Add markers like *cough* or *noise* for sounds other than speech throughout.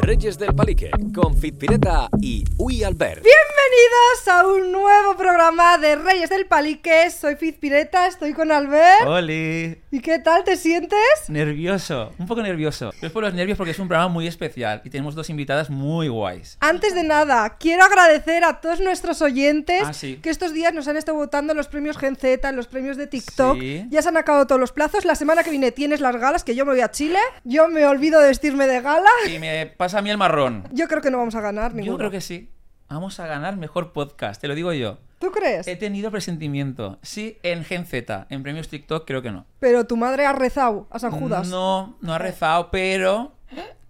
Reyes del Palique, con Fitpireta y Uy Albert. Bienvenidos a un nuevo programa de Reyes del Palique. Soy Fiz Pireta, estoy con Albert. ¡Oli! ¿Y qué tal te sientes? Nervioso, un poco nervioso. Pero es por los nervios porque es un programa muy especial y tenemos dos invitadas muy guays. Antes de nada, quiero agradecer a todos nuestros oyentes Ah, sí. que estos días nos han estado votando en los premios Gen Z, en los premios de TikTok. Sí. Ya se han acabado todos los plazos. La semana que viene tienes las galas, que yo me voy a Chile. Yo me olvido de vestirme de gala. Y me pasa a mí el marrón. Yo creo que no vamos a ganar ninguno. Yo creo que sí. Vamos a ganar mejor podcast, te lo digo yo. ¿Tú crees? He tenido presentimiento. Sí, en Gen Z. En premios TikTok creo que no. Pero tu madre ha rezado a San Judas. No, no ha rezado, pero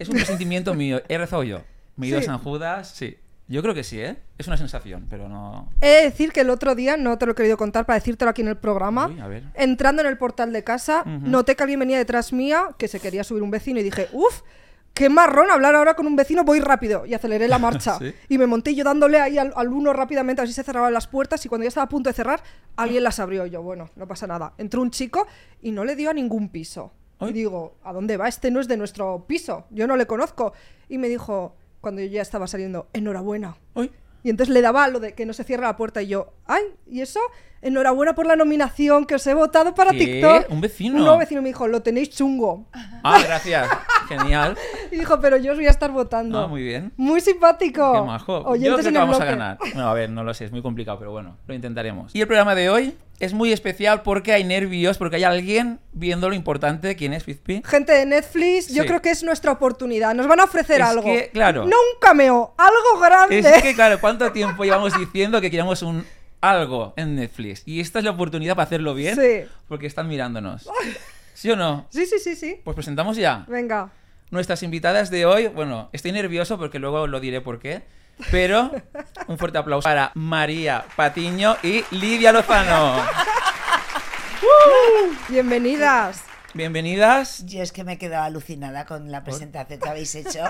es un presentimiento *laughs* mío. He rezado yo. Me he ido Sí. a San Judas, sí. Yo creo que sí, ¿eh? Es una sensación, pero no... He de decir que el otro día, no te lo he querido contar para decírtelo aquí en el programa, Uy, a ver. entrando en el portal de casa, noté que alguien venía detrás mía, que se quería subir un vecino y dije, uff, qué marrón hablar ahora con un vecino, voy rápido y aceleré la marcha. *laughs* Sí. Y me monté yo dándole ahí al, al uno rápidamente, a ver si se cerraban las puertas y cuando ya estaba a punto de cerrar, alguien las abrió. Yo, bueno, no pasa nada. Entró un chico y no le dio a ningún piso. Ay. Y digo, ¿a dónde va? Este no es de nuestro piso, yo no le conozco. Y me dijo, cuando yo ya estaba saliendo, enhorabuena. Y entonces le daba lo de que no se cierra la puerta y yo, ay, ¿y eso? Enhorabuena por la nominación que os he votado para ¿Qué? TikTok. ¿Un vecino? Un nuevo vecino me dijo, lo tenéis chungo. Ah, gracias. *laughs* Genial. Y dijo, pero yo os voy a estar votando. Ah, muy bien. Muy simpático. Qué majo. Yo Oyentes creo en que vamos a ganar. No, a ver, no lo sé, es muy complicado, pero bueno, lo intentaremos. Y el programa de hoy es muy especial porque hay nervios, porque hay alguien viendo lo importante de quién es Fizpi. Gente de Netflix, yo Sí. creo que es nuestra oportunidad. Nos van a ofrecer Es algo. que, claro. No un cameo, algo grande. Es que, claro, ¿cuánto tiempo llevamos diciendo que queríamos un algo en Netflix? Y esta es la oportunidad para hacerlo bien, Sí. porque están mirándonos. ¿Sí o no? *laughs* Sí, sí, sí, sí. Pues presentamos ya. Venga. Nuestras invitadas de hoy, bueno, estoy nervioso porque luego lo diré por qué, pero *laughs* un fuerte aplauso para María Patiño y Lidia Lozano. *laughs* Bienvenidas. Bienvenidas. Yo es que me he quedado alucinada con la presentación que habéis hecho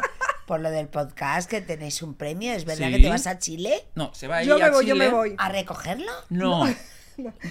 por lo del podcast, que tenéis un premio. ¿Es verdad Sí. que te vas a Chile No, se va Yo ella me a voy, yo Chile. me voy. a recogerlo? No. *laughs*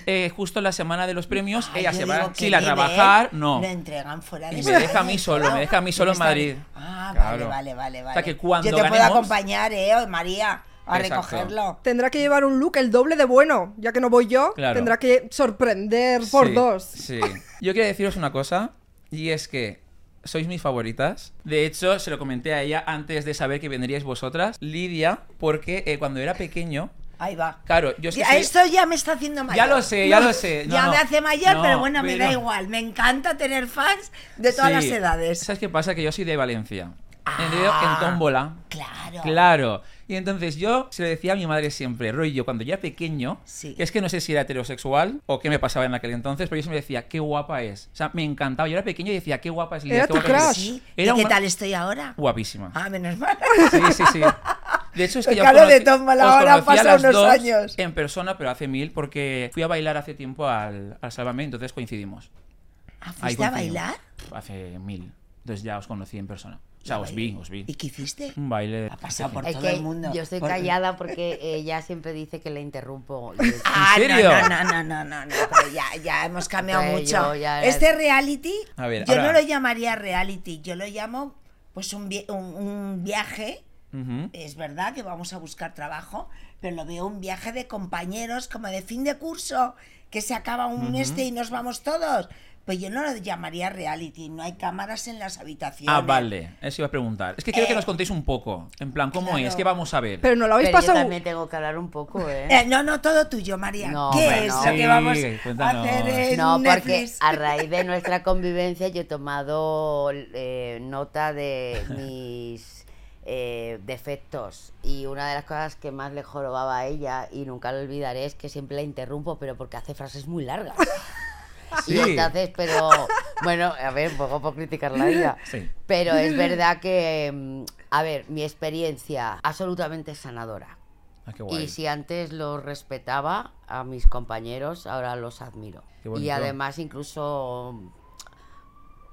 Eh, justo la semana de los premios, ella yo se va a Chile a trabajar. No. Lo entregan fuera de Y me deja a mí solo, me deja a mí solo en Madrid. Ah, Claro. vale, vale, vale, O vale. sea, que cuando Yo te puedo acompañar, eh, María, a Exacto. recogerlo. Tendrá que llevar un look el doble de bueno, ya que no voy yo. Claro. Tendrá que sorprender por Sí, dos. Sí. Yo quiero deciros una cosa, y es que sois mis favoritas. De hecho, se lo comenté a ella antes de saber que vendríais vosotras, Lidia, porque eh, cuando era pequeño, Ahí va. claro, yo es que Ya, soy- Esto ya me está haciendo mayor. Ya lo sé, ya lo sé. *laughs* No, ya no. me hace mayor, No, pero bueno, me da pero- igual. Me encanta tener fans de todas Sí. las edades. ¿Sabes qué pasa? Que yo soy de Valencia. Ah. En tómbola. Claro. Claro. Y entonces yo se lo decía a mi madre siempre, rollo, cuando yo era pequeño, Sí. que es que no sé si era heterosexual o qué me pasaba en aquel entonces, pero yo siempre decía, qué guapa es. O sea, me encantaba. Yo era pequeño y decía, qué guapa es Lidia. Era qué tu guapa es crush. Lidia". Sí. ¿Y qué una- tal estoy ahora? Guapísima. Ah, menos mal. Sí, sí, sí. De hecho, es que *laughs* yo Claro, os de las unos dos años. En persona, pero hace mil, porque fui a bailar hace tiempo al, al Sálvame, entonces coincidimos. Ah, ¿Fuiste a bailar? Hace mil. Entonces ya os conocí en persona. O sea, os vi, os vi. ¿Y qué hiciste? Un baile. Ha pasado por Es todo que el mundo. yo estoy Por- callada porque ella siempre dice que le interrumpo. *laughs* Ah, serio? No, no, no, no, no, no, pero ya, ya hemos cambiado mucho. ya- Este reality, A ver, yo ahora- no lo llamaría reality, yo lo llamo pues un, vi- un- un viaje. Ujú. Es verdad que vamos a buscar trabajo, pero lo veo un viaje de compañeros, como de fin de curso, que se acaba un este y nos vamos todos. Pues yo no lo llamaría reality, no hay cámaras en las habitaciones. Ah, vale. Eso iba a preguntar. Es que quiero que Eh, nos contéis un poco. En plan, ¿cómo claro. es? ¿Qué vamos a ver? Pero no lo habéis Pero yo pasado. también tengo que hablar un poco, ¿eh? Eh, no, no, todo tuyo, María. No, ¿Qué es no. lo que vamos Sí, a cuéntanos. hacer en No, porque Netflix? a raíz de nuestra convivencia yo he tomado eh, nota de mis eh, defectos y una de las cosas que más le jorobaba a ella y nunca lo olvidaré es que siempre la interrumpo, pero porque hace frases muy largas. Sí. Y entonces, pero bueno, a ver, un poco por criticarla a ella. Sí. Pero es verdad que, mm, a ver, mi experiencia absolutamente sanadora. Ah, qué guay. Y si antes los respetaba a mis compañeros, ahora los admiro. Y además incluso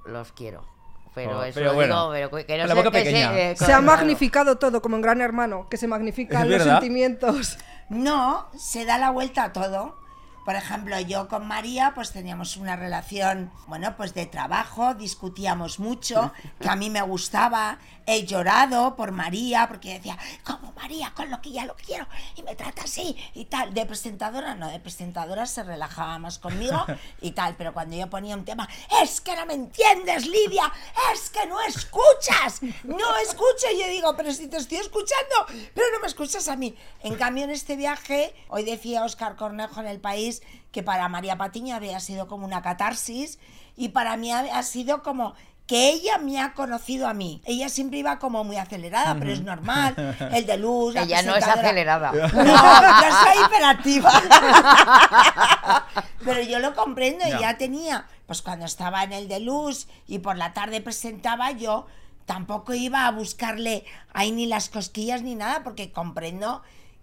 los quiero. Pero Oh, eso pero lo bueno, digo, pero que no sé boca que se- eh, Se ha magnificado todo, como en Gran Hermano, que se magnifican los sentimientos. No, se da la vuelta a todo. Por ejemplo, yo con María pues teníamos una relación, bueno, pues de trabajo, discutíamos mucho, que a mí me gustaba, he llorado por María, porque decía, como María, con lo que ya lo quiero, y me trata así, y tal. De presentadora, no, de presentadora se relajaba más conmigo y tal, pero cuando yo ponía un tema, es que no me entiendes, Lidia, es que no escuchas, no escucho, y yo digo, pero si te estoy escuchando, pero no me escuchas a mí. En cambio, en este viaje, hoy decía Oscar Cornejo en el país que para María Patiño había sido como una catarsis y para mí ha sido como que ella me ha conocido a mí. Ella siempre iba como muy acelerada, pero es normal. *laughs* El de luz. la Ella no es acelerada. No, *laughs* yo soy hiperactiva. *laughs* Pero yo lo comprendo, Ya. ya tenía, pues cuando estaba en el de luz y por la tarde presentaba yo, tampoco iba a buscarle ahí ni las cosquillas ni nada, porque comprendo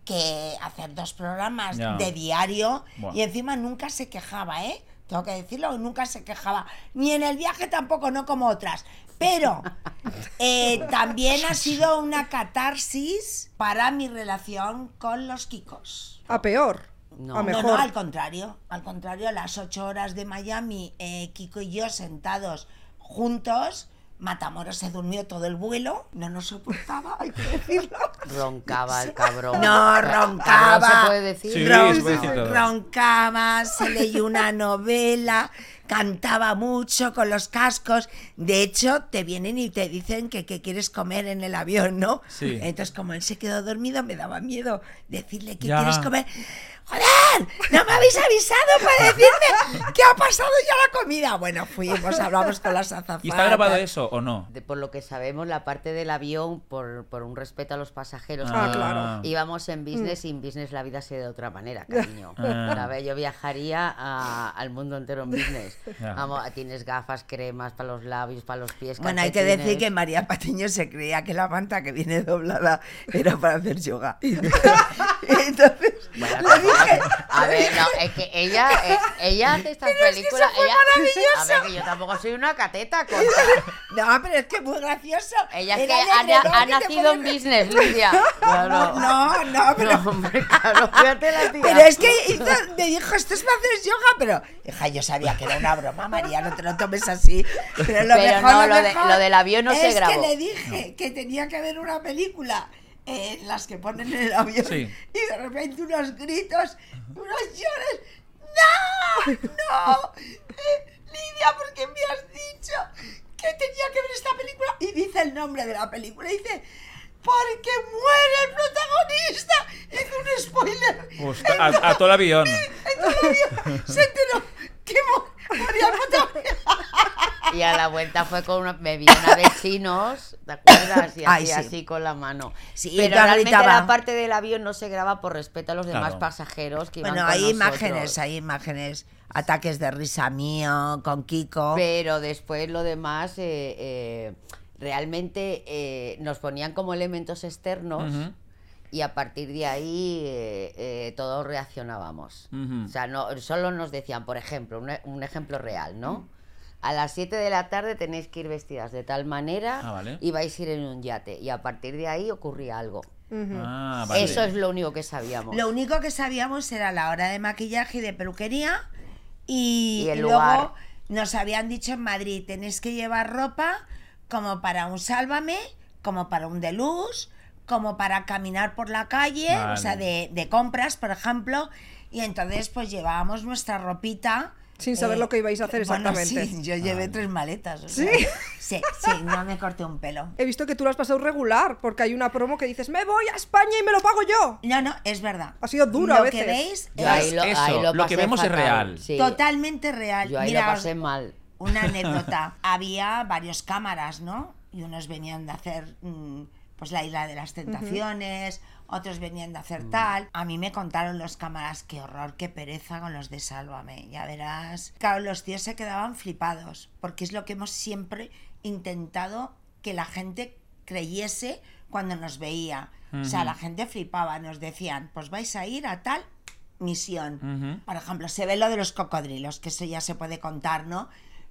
que hacer dos programas Ya. de diario y encima nunca se quejaba, ¿eh? Tengo que decirlo, nunca se quejaba. Ni en el viaje tampoco, no como otras. Pero *laughs* eh, también ha sido una catarsis para mi relación con los Kikos. A peor. No. A No, mejor. no, al contrario. Al contrario, las ocho horas de Miami, eh, Kiko y yo sentados juntos. Matamoros se durmió todo el vuelo, no nos soportaba, hay que decirlo. Roncaba el *laughs* cabrón. No, roncaba. se puede decir. Sí, Ron- se puede decir todo. roncaba, se leyó una novela, cantaba mucho con los cascos. De hecho, te vienen y te dicen que qué quieres comer en el avión, ¿no? Sí. Entonces, como él se quedó dormido, me daba miedo decirle qué Ya. quieres comer. ¡Joder! ¡No me habéis avisado para decirme que ha pasado ya la comida! Bueno, fuimos, hablamos con las azafatas. ¿Y está grabado eso o no? De- por lo que sabemos, la parte del avión, por, por un respeto a los pasajeros, Ah, claro. íbamos en business y en business la vida se de otra manera, cariño. *laughs* Ah. Yo viajaría a- al mundo entero en business. *laughs* Vamos, tienes gafas, cremas para los labios, para los pies. Bueno, hay que decir que María Patiño se creía que la manta que viene doblada era para hacer yoga. *laughs* Entonces Bueno, le dije, a ver, no, *laughs* es que ella, eh, ella hace estas Pero es que películas. eso fue ella, maravilloso. A ver, que yo tampoco soy una cateta, no, pero es que muy gracioso. Ella es que ha, ha nacido en business, Lidia. Claro. No, no, pero, No, hombre, claro, fíjate la tía. pero es que hizo- me dijo, esto es para hacer yoga, pero, hija, yo sabía que era una broma, María, no te lo tomes así. Pero lo Pero mejor, no, lo, lo de- mejor lo del avión no es se grabó. que le dije que tenía que ver una película, eh, las que ponen en el avión, Sí. y de repente unos gritos, unos llores. ¡No! ¡No! Eh, Lidia, ¿por qué me has dicho que tenía que ver esta película? Y dice el nombre de la película, y dice... Porque muere el protagonista. Hizo un spoiler. Hostia, a, a todo el avión. Entonces se enteró que mo- moría el protagonista. *laughs* Y a la vuelta fue con una, me vieron a vecinos, ¿te acuerdas? Y Ay, hacía sí. así con la mano. Sí, Pero realmente gritaba. la parte del avión no se graba por respeto a los demás Claro. pasajeros que iban Bueno, con hay nosotros. imágenes, hay imágenes. Ataques de risa mío con Kiko. Pero después lo demás, eh, eh, realmente eh, nos ponían como elementos externos Ujú. Y a partir de ahí eh, eh, todos reaccionábamos. O sea, no, solo nos decían, por ejemplo, un, e- un ejemplo real, ¿no? A las 7 de la tarde tenéis que ir vestidas de tal manera Ah, vale. y vais a ir en un yate. Y a partir de ahí ocurría algo. Ah, vale. Eso es lo único que sabíamos. Lo único que sabíamos era la hora de maquillaje y de peluquería. Y, Y el y luego lugar. nos habían dicho en Madrid, tenéis que llevar ropa como para un sálvame, como para un deluxe, como para caminar por la calle, o sea, de, de compras, por ejemplo. Y entonces pues llevábamos nuestra ropita. eh, Sin saber lo que ibais a hacer bueno, exactamente. sí, yo llevé tres maletas. o ¿Sí? sea, sí, sí, no me corté un pelo. He visto que tú lo has pasado regular, porque hay una promo que dices, me voy a España y me lo pago yo. No, no, es verdad. Ha sido duro Lo a que veces. veis Yo es ahí lo, Eso, ahí lo lo que vemos es real. sí. totalmente real. Yo ahí Mira, lo pasé mal. una *laughs* anécdota. Había varios cámaras, ¿no? Y unos venían de hacer mm, pues la isla de las tentaciones, otros venían de hacer tal. A mí me contaron los cámaras, qué horror, qué pereza con los de Sálvame, ya verás. Claro, los tíos se quedaban flipados, porque es lo que hemos siempre intentado que la gente creyese cuando nos veía. O sea, la gente flipaba, nos decían, pues vais a ir a tal misión. Por ejemplo, se ve lo de los cocodrilos, que eso ya se puede contar, ¿no?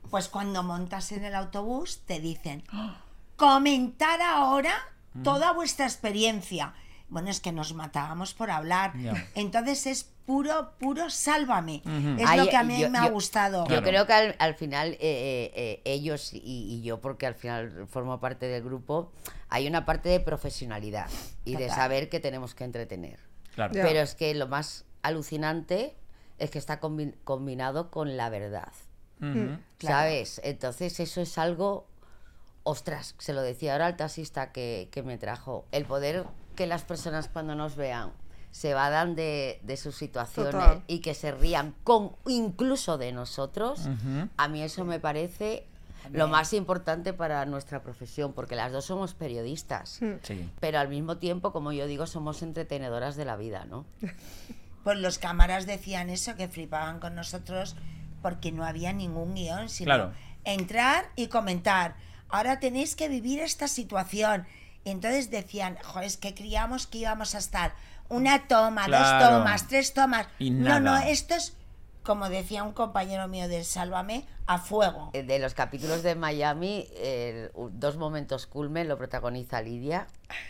Pues cuando montas en el autobús te dicen, comentar ahora toda vuestra experiencia. Bueno, es que nos matábamos por hablar. Entonces es puro, puro sálvame. Es Ay, lo que a mí yo- me ha gustado. Yo Claro. creo que al, al final eh, eh, eh, ellos y, y yo, porque al final formo parte del grupo, hay una parte de profesionalidad y de saber que tenemos que entretener. Claro. Pero es que lo más alucinante es que está combi- combinado con la verdad. Claro. ¿Sabes? Entonces eso es algo, ostras, se lo decía ahora al taxista que, que me trajo, el poder que las personas cuando nos vean se vadan de, de sus situaciones Total. y que se rían con incluso de nosotros, a mí eso me parece lo más importante para nuestra profesión, porque las dos somos periodistas. Sí. pero al mismo tiempo, como yo digo, somos entretenedoras de la vida, ¿no? *laughs* Pues los cámaras decían eso, que flipaban con nosotros porque no había ningún guion, sino Claro. entrar y comentar. Ahora tenéis que vivir esta situación. Entonces decían, jo, es que creíamos que íbamos a estar una toma, Claro. dos tomas, tres tomas. Y no, no, nada. esto es, como decía un compañero mío del Sálvame, a fuego. Eh, De los capítulos de Miami, u- dos momentos culmen lo protagoniza Lidia,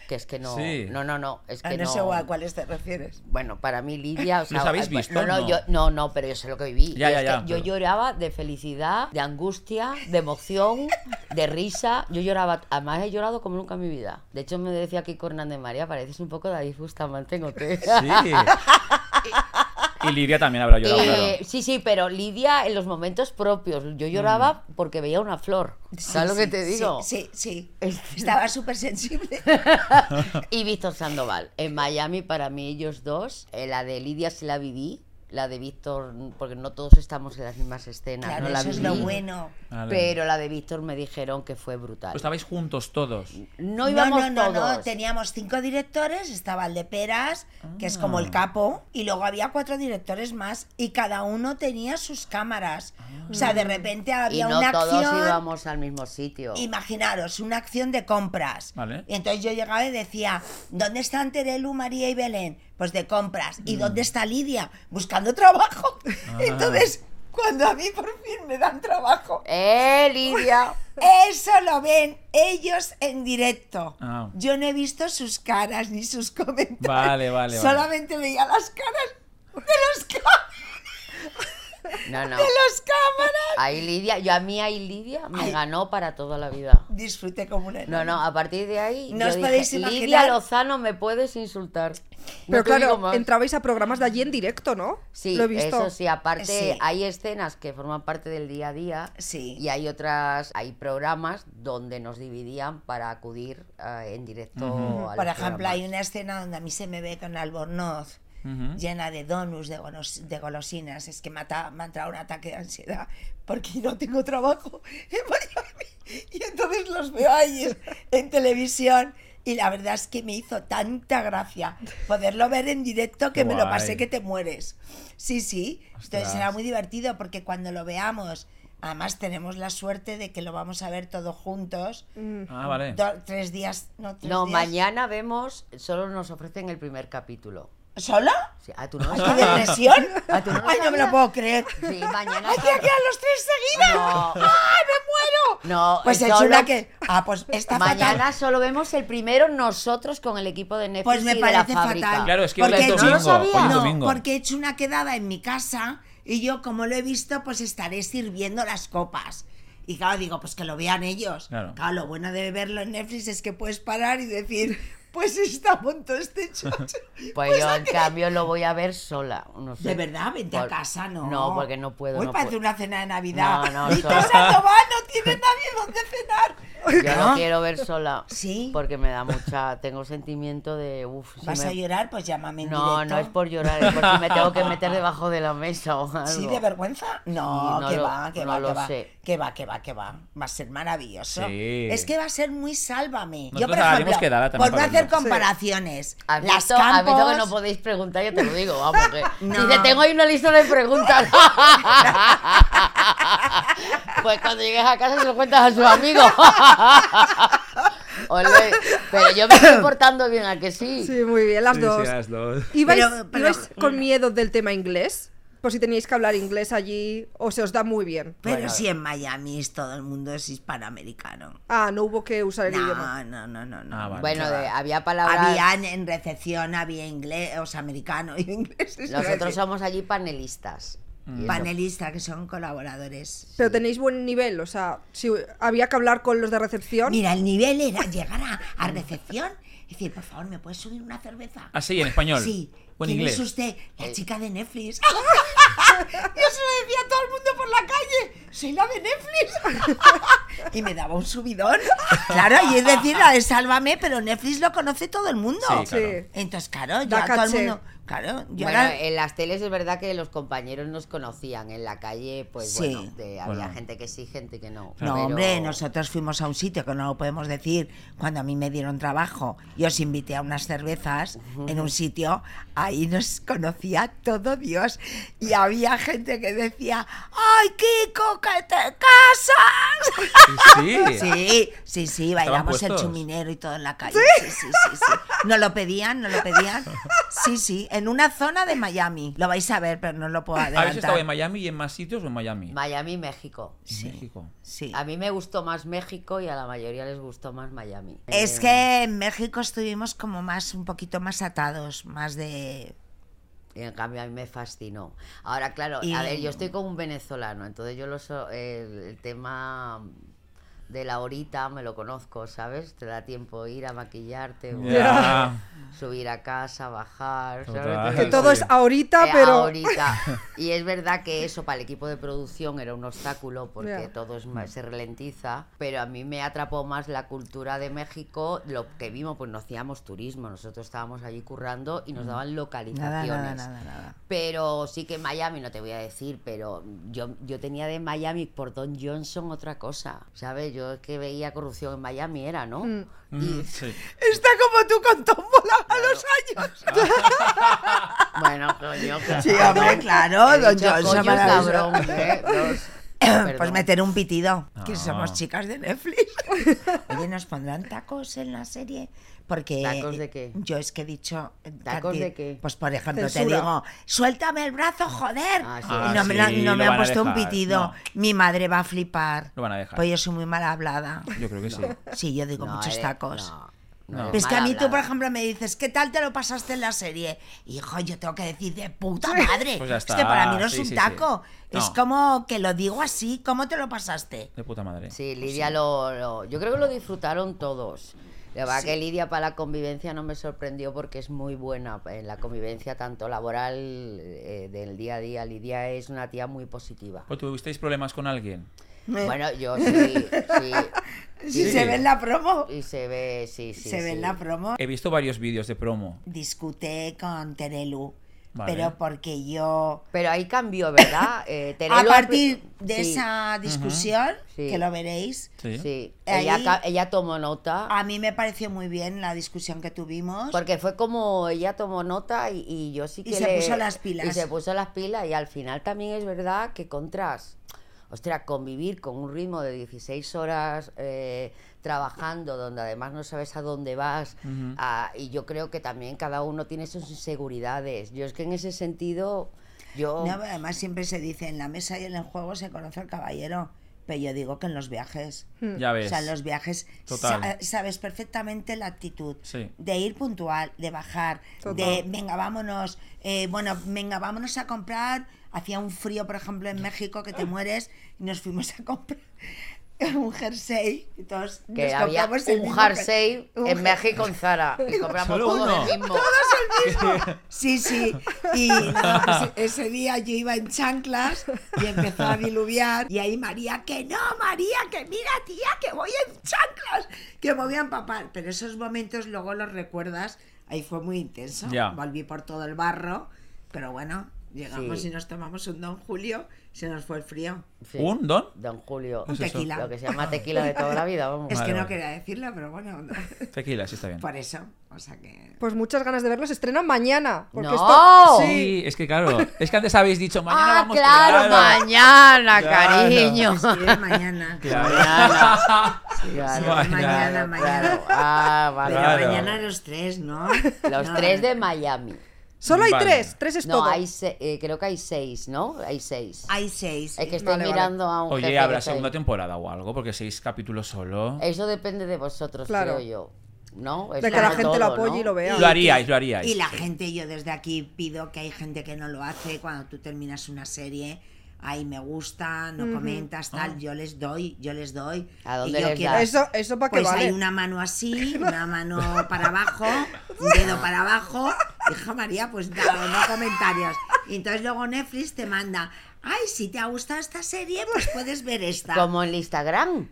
que es que no, Sí. no, no, no, es Ah, que no, no, sé a cuáles te refieres. Bueno, para mí Lidia, o *laughs* sea, ¿Los habéis eh, visto? No, no, No. yo, no, no, pero yo sé lo que viví. Ya, ya, es ya, que yo pero- lloraba de felicidad, de angustia, de emoción, de risa. Yo lloraba, además he llorado como nunca en mi vida. De hecho, me decía aquí Hernández María, pareces un poco David Bustamante, ¿no te? Sí. *laughs* y Lidia también habrá llorado, Eh, claro. Sí, sí, pero Lidia en los momentos propios. Yo lloraba porque veía una flor. ¿Sabes Sí, lo que te sí, digo? Sí, sí. *laughs* Estaba súper sensible. *laughs* Y Víctor Sandoval. En Miami, para mí, ellos dos, eh, la de Lidia sí la viví, la de Víctor, porque no todos estamos en las mismas escenas, Claro, no la eso es lo bueno. Pero la de Víctor me dijeron que fue brutal. Pues estabais juntos todos. no íbamos no, no, no, todos. teníamos cinco directores, estaba el de Peras, que es como Ah. el capo, y luego había cuatro directores más, y cada uno tenía sus cámaras. O sea, de repente y había no una todos acción. íbamos al mismo sitio. Imaginaros, una acción de compras. Vale. Y entonces yo llegaba y decía, ¿dónde están Terelu, María y Belén? Pues de compras. ¿Y dónde está Lidia? Buscando trabajo. Ah. Entonces, cuando a mí por fin me dan trabajo, ¡Eh, Lidia! *laughs* eso lo ven ellos en directo. Ah. Yo no he visto sus caras ni sus comentarios. Vale, vale, vale. Solamente veía las caras de los, cá- No, no. *laughs* de los cámaras. Ahí Lidia, yo a mí ahí Lidia me Ay. ganó para toda la vida. Disfruté como una No, no, a partir de ahí No yo os dije, podéis Lidia imaginar- Lozano me puedes insultar. Pero claro, entrabais a programas de allí en directo, ¿no? Sí, Lo he visto. eso sí, aparte Sí. hay escenas que forman parte del día a día Sí. y hay otras, hay programas donde nos dividían para acudir eh, en directo a Por ejemplo, hay una escena donde a mí se me ve con albornoz Llena de donuts, de, golos- de golosinas. Es que me, ata- me ha entrado un ataque de ansiedad porque no tengo trabajo *laughs* en Miami. Y entonces los veo ahí en televisión. Y la verdad es que me hizo tanta gracia poderlo ver en directo que me lo pasé que te mueres. Sí, sí. Entonces Ostras. será muy divertido porque cuando lo veamos, además tenemos la suerte de que lo vamos a ver todos juntos. Mm. Ah, vale. Do- tres días, no, tres No, días. mañana vemos, solo nos ofrecen el primer capítulo. ¿Sola? Sí, ah, tú no ¡Ay, qué depresión! *laughs* Ah, ¿tú no ¡Ay, no me lo puedo creer! Sí, mañana. ¡Hay que quedar los tres seguidas! No. ¡Ay, me muero! No, Pues es es solo- una que... Ah, pues está Mañana fatal. solo vemos el primero nosotros con el equipo de Netflix Pues me y de la parece fábrica. fatal. Claro, es que hoy Porque yo no lo domingo. sabía. hoy es No, domingo. porque he hecho una quedada en mi casa y yo, como lo he visto, pues estaré sirviendo las copas. Y claro, digo, pues que lo vean ellos. Claro. lo bueno de verlo en Netflix es que puedes parar y decir, pues está punto este chocho. *laughs* Pues yo, ¿a en cambio, lo voy a ver sola. No sé. De verdad, vente a casa, ¿no? No, porque no puedo. Hoy no parece puedo. una cena de Navidad. No, no, y sola. Sandoval no tiene *laughs* nadie donde cenar. Yo no quiero ver sola. Sí. Porque me da mucha. Tengo sentimiento de. Uf, si ¿Vas me- a llorar? Pues llámame en No, directo. no es por llorar, es por si me tengo que meter debajo de la mesa o *laughs* algo. ¿Sí, de vergüenza? No, Sí, no que lo- va, que no va, lo que va. Que va, que va, que va. Va a ser maravilloso. Sí. Es que va a ser muy sálvame. Yo, por ejemplo, quedada también por no hacer comparaciones, ¿Has las visto? ¿Has visto campos... que no podéis preguntar? Yo te lo digo, vamos. Que... *laughs* No. Dice, tengo ahí una lista de preguntas. *laughs* pues cuando llegues a casa se lo cuentas a sus amigos. *laughs* Ole, pero yo me estoy portando bien, ¿a que sí? Sí, muy bien, las Sí, dos. sí, las dos. ¿Ibais, Pero- pero- ibais con miedo del tema inglés? por si teníais que hablar inglés allí o se os da muy bien. Pero Bueno. si en Miami es todo el mundo es hispanoamericano. Ah, no hubo que usar el idioma. No, no, no, no, no. Ah, vale. Bueno, de- había palabras. Había en- recepción, había inglés, o sea, americano y *laughs* inglés. Nosotros somos allí panelistas. Panelistas que son colaboradores. Pero tenéis buen nivel, o sea, si había que hablar con los de recepción. Mira, el nivel era llegar a, a recepción y decir, por favor, ¿me puedes subir una cerveza? Así, en español. Sí. O en ¿Quién inglés. es usted? La chica de Netflix. *laughs* *laughs* Yo se lo decía a todo el mundo por la calle. Soy la de Netflix. *laughs* y me daba un subidón. Claro, y es decir, la de Sálvame, pero Netflix lo conoce todo el mundo. Sí, claro. Sí. Entonces, claro, ya todo el mundo. Claro, yo Bueno, ahora- en las teles es verdad que los compañeros nos conocían. En la calle, pues Sí. bueno, de- había Bueno. gente que sí, gente que no. No, Pero- hombre, nosotros fuimos a un sitio que no lo podemos decir. Cuando a mí me dieron trabajo y os invité a unas cervezas en un sitio, ahí nos conocía todo Dios. Y había gente que decía, ¡ay, Kiko, que te casas! Sí. Sí, *laughs* sí, sí, bailamos el chuminero y todo en la calle. Sí, sí, sí, sí. Nos lo pedían, nos lo pedían. Sí, sí, en una zona de Miami. Lo vais a ver, pero no lo puedo adelantar. ¿Habéis estado en Miami y en más sitios o en Miami? Miami, México. En México. Sí. A mí me gustó más México y a la mayoría les gustó más Miami. Es Eh, que en México estuvimos como más, un poquito más atados, más de... Y en cambio a mí me fascinó. Ahora, claro, Y- a ver, yo estoy como un venezolano, entonces yo lo so- el tema de la horita me lo conozco, ¿sabes? Te da tiempo ir a maquillarte, subir a casa, bajar. Que todo Sí. es ahorita, Eh, pero. ahorita. *laughs* Y es verdad que eso para el equipo de producción era un obstáculo porque todo es más- se ralentiza, pero a mí me atrapó más la cultura de México, lo que vimos, pues no hacíamos turismo, nosotros estábamos allí currando y nos daban Nada, localizaciones. nada, nada, nada. Pero sí que Miami, no te voy a decir, pero yo, yo tenía de Miami por Don Johnson otra cosa, ¿sabes? Yo es que veía corrupción en Miami, era, ¿no? Mm. Mm, *laughs* sí. Está como tú con tómbola a los años. *laughs* Bueno, coño, claro. Sí, hombre, claro, don Johnson, cabrón, ¿eh? *coughs* Pues meter un pitido, que Ah. somos chicas de Netflix. *laughs* Oye, ¿nos pondrán tacos en la serie? Porque ¿Tacos de qué? yo es que he dicho... eh, ¿Tacos de qué? Pues por ejemplo te digo, suéltame el brazo, joder. Ah, sí. Ah, no me, la- sí, no lo me han puesto un pitido. no. Mi madre va a flipar. Lo van a dejar. Pues yo soy muy mal hablada. Yo creo que sí. *laughs* Sí, yo digo No, muchos eres- tacos. no, es que a mí tú, por ejemplo, me dices, ¿qué tal te lo pasaste en la serie? Hijo, yo tengo que decir de puta madre. Pues ya Es que para mí no es sí, un sí, sí. taco. Es No. como que lo digo así. ¿Cómo te lo pasaste? De puta madre. Sí, Lidia lo, lo- Yo creo que lo disfrutaron todos. La verdad que Lidia para la convivencia no me sorprendió porque es muy buena en la convivencia tanto laboral eh, del día a día. Lidia es una tía muy positiva. ¿O tuvisteis problemas con alguien? Bueno, yo *laughs* sí, sí. Si Sí. se ve en la promo. Y se ve, sí, sí. se ve en la promo. He visto varios vídeos de promo. Discuté con Terelu. Vale. Pero porque yo. Pero ahí cambió, ¿verdad? *coughs* Eh, A partir de sí, esa discusión, Sí. que lo veréis, Sí. Sí, Ahí- ella, ella tomó nota. a mí me pareció muy bien la discusión que tuvimos. Porque fue como ella tomó nota y, y yo sí Y que se le- puso las pilas. Y se puso las pilas y al final también es verdad que contras, ostras, convivir con un ritmo de 16 horas eh, trabajando, donde además no sabes a dónde vas, ah, y yo creo que también cada uno tiene sus inseguridades. Yo es que en ese sentido, yo... No, además siempre se dice, en la mesa y en el juego se conoce al caballero. Pero yo digo que en los viajes. Ya ves. O sea, en los viajes Total. sa- sabes perfectamente la actitud Sí. de ir puntual, de bajar, Total. de venga, vámonos, eh, bueno, venga, vámonos a comprar. Hacía un frío, por ejemplo, en México que te mueres y nos fuimos a comprar *laughs* un jersey y todos que nos había compramos el un mismo jersey en México en Zara *laughs* y compramos ¿Solo *laughs* todos uno? el mismo. Sí, sí. Y nada, pues ese día yo iba en chanclas y empezó a diluviar. Y ahí María, que no, María, que mira, tía, que voy en chanclas, que me voy a empapar. Pero esos momentos luego los recuerdas. Ahí fue muy intenso. Ya. Volví por todo el barro. Pero bueno, llegamos Sí. y nos tomamos un Don Julio. Se nos fue el frío. Sí. ¿Un don? Don Julio. Un es eso? tequila. Lo que se llama *laughs* tequila de toda la vida, vamos. Es Vale, que no vale. quería decirlo, pero bueno. no. *laughs* Tequila, sí está bien. Por eso. O sea que. Pues muchas ganas de verlo. Se estrena mañana. Porque ¡No! esto. Sí, es que claro, *laughs* es que antes habéis dicho mañana ah, vamos claro, mañana, Claro. cariño. Es mañana. Claro. Mañana. Sí, Claro, mañana, claro, mañana. claro. Ah, vale. Pero Claro. mañana los tres, ¿no? Los No, tres de Miami. Solo hay Vale. tres, tres es No, todo. hay se- eh, creo que hay seis, ¿no? Hay seis. Hay seis. Es que estoy Vale, vale. mirando a un Oye, ¿habrá segunda temporada o algo? Porque seis capítulos solo. Eso depende de vosotros, Claro. creo yo. ¿No? Es de que la gente lo apoye ¿no? y lo vea. Lo haríais, lo haríais. Y la gente, yo desde aquí pido que hay gente que no lo hace cuando tú terminas una serie. Ahí me gusta, no comentas, tal. Yo les doy, yo les doy. ¿A y dónde yo les quiero- das? Eso, eso para Pues vale. hay una mano así, *laughs* una mano para abajo, un dedo para abajo. Hija María, pues no, no comentarios. Y entonces luego Netflix te manda, ay, si te ha gustado esta serie, pues puedes ver esta. Como en el Instagram.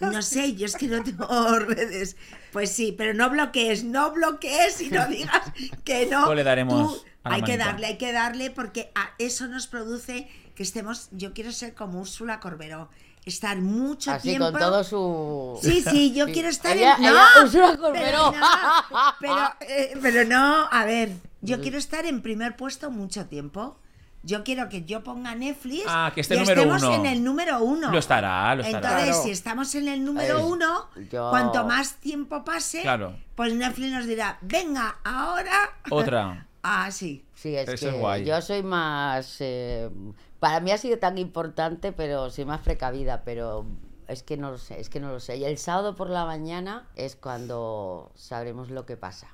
No sé, yo es que no tengo *laughs* redes. Pues sí, pero no bloquees, no bloquees y no digas que no. Pues le daremos Tú- a la hay que darle, hay que darle porque a eso nos produce que estemos. Yo quiero ser como Úrsula Corberó, estar mucho Así tiempo. con todo su. Sí, sí, yo Sí. quiero estar Ella- en. ¡No! Úrsula pero, Corberó. no, pero, eh, pero no, a ver, yo quiero estar en primer puesto mucho tiempo. Yo quiero que yo ponga Netflix Ah, que esté y número estemos uno. en el número uno. Lo estará, lo estará. Entonces, Claro. si estamos en el número Es- uno, yo- cuanto más tiempo pase, Claro. pues Netflix nos dirá, venga, ahora. Otra. *laughs* ah, sí. Sí, es Eso que es guay. yo soy más. eh, para mí ha sido tan importante, pero soy más precavida, pero es que no lo sé, es que no lo sé. Y el sábado por la mañana es cuando sabremos lo que pasa.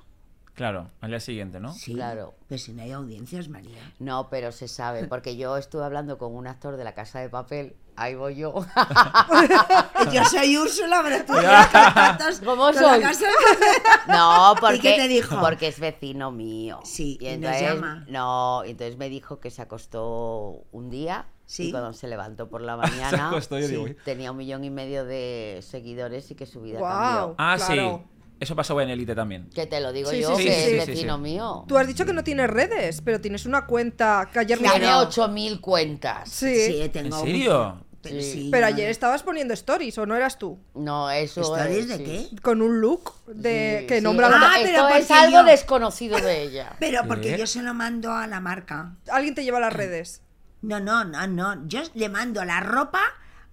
Claro, al día siguiente, ¿no? Sí. Claro. Pero si no hay audiencias, María. No, pero se sabe, porque yo estuve hablando con un actor de la Casa de Papel, ahí voy yo. *laughs* Yo soy Úrsula, pero tú *laughs* ¿Cómo con la soy? casa de papel. No, porque, *laughs* ¿Y qué te dijo? porque es vecino mío. Sí, y nos entonces, llama. No, y entonces me dijo que se acostó un día Sí. y cuando se levantó por la mañana acostó, yo digo, uy. tenía un millón y medio de seguidores y que su vida Guau. cambió. Ah, Claro. sí. Eso pasó en Elite también. Que te lo digo Sí, yo, sí, que sí, es sí, vecino sí. mío. Tú has dicho que no tienes redes, pero tienes una cuenta que ayer me Tiene Claro. 8.000 cuentas. Sí. Sí, tengo ¿En serio? Pero, Sí. sí, Pero ayer estabas poniendo stories, ¿o no eras tú? No, eso ¿Stories es, de sí. qué? Con un look de Sí, que sí. nombra Ah, pero esto es algo yo- desconocido de ella. *laughs* Pero porque ¿Qué? yo se lo mando a la marca. Alguien te lleva a las redes. No, no, no, no. Yo le mando la ropa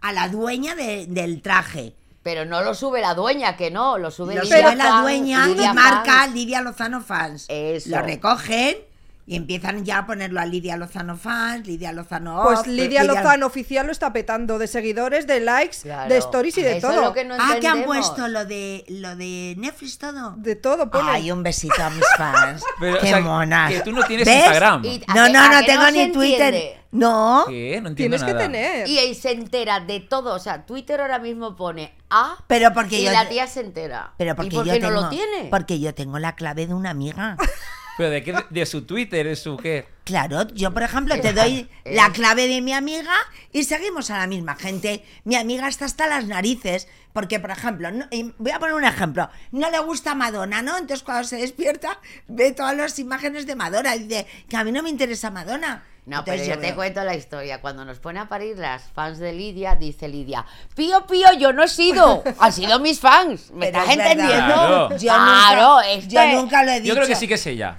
a la dueña de- del traje. Pero no lo sube la dueña, que no, lo sube Lo Lidia sube la dueña Lidia y marca. Lidia Lozano Fans. Eso. Lo recogen y empiezan ya a ponerlo a Lidia Lozano Fans, Lidia Lozano Pues Off, Lidia Lozano oficial lo está petando de seguidores, de likes, Claro. de stories y de Eso es todo. lo que no Ah, que han puesto lo de lo de Netflix todo. De todo pone. Ay, un besito a mis *laughs* fans. Pero, Qué o sea, monas. que tú no tienes ¿Ves? Instagram. Y- ¿A No, que- no, no tengo no ni Twitter. entiende? No. ¿Qué? No entiendo Tienes que tener. Y se entera de todo. O sea, Twitter ahora mismo pone A Pero porque y yo la tía se entera. Pero porque ¿Y por yo qué tengo, no lo tiene? Porque yo tengo la clave de una amiga. *laughs* ¿Pero de qué? ¿De su Twitter? ¿De su qué? Claro, yo por ejemplo te doy *laughs* la clave de mi amiga y seguimos a la misma gente. Mi amiga está hasta las narices porque, por ejemplo, no- y voy a poner un ejemplo, no le gusta Madonna, ¿no? Entonces cuando se despierta ve todas las imágenes de Madonna y dice que a mí no me interesa Madonna. No, pero Entonces yo yo te veo- cuento la historia. Cuando nos pone a parir las fans de Lidia, dice Lidia, Pío, Pío, yo no he sido. *laughs* Han sido mis fans. ¿Me Pero estás es entendiendo? Claro. Yo Claro, nunca, este- yo nunca lo he dicho. Yo creo que sí que es ella.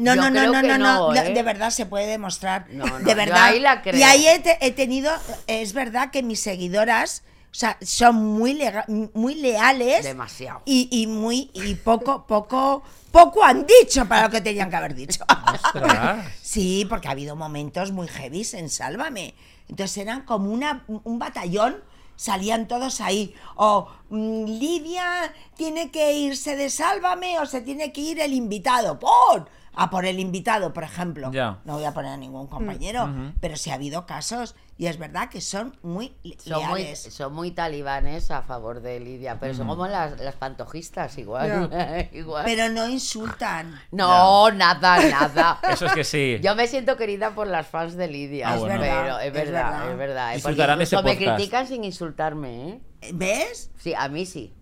No, no, no, no, no, no, ¿eh? de verdad se puede demostrar. No, no, de yo verdad. ahí la creo. Y ahí he, te- he tenido, es verdad que mis seguidoras, o sea, son muy, lega- muy leales. Demasiado. Y, y muy, y poco, poco, poco han dicho para lo que tenían que haber dicho. Ostras. *laughs* Sí, porque ha habido momentos muy heavy en Sálvame. Entonces eran como una, un batallón, salían todos ahí. O mm, Lidia tiene que irse de Sálvame o se tiene que ir el invitado. ¡Pon! A por el invitado, por ejemplo. Ya. No voy a poner a ningún compañero, pero sí ha habido casos y es verdad que son muy Son muy, leales. son muy talibanes a favor de Lidia, pero son como las, las pantojistas igual. *laughs* igual. Pero no insultan. no, nada, nada. *laughs* Eso es que sí. Yo me siento querida por las fans de Lidia, Ah, bueno. pero es Es verdad, verdad. es verdad. ¿eh? Ese me critican sin insultarme, ¿eh? ¿Ves? Sí, a mí sí.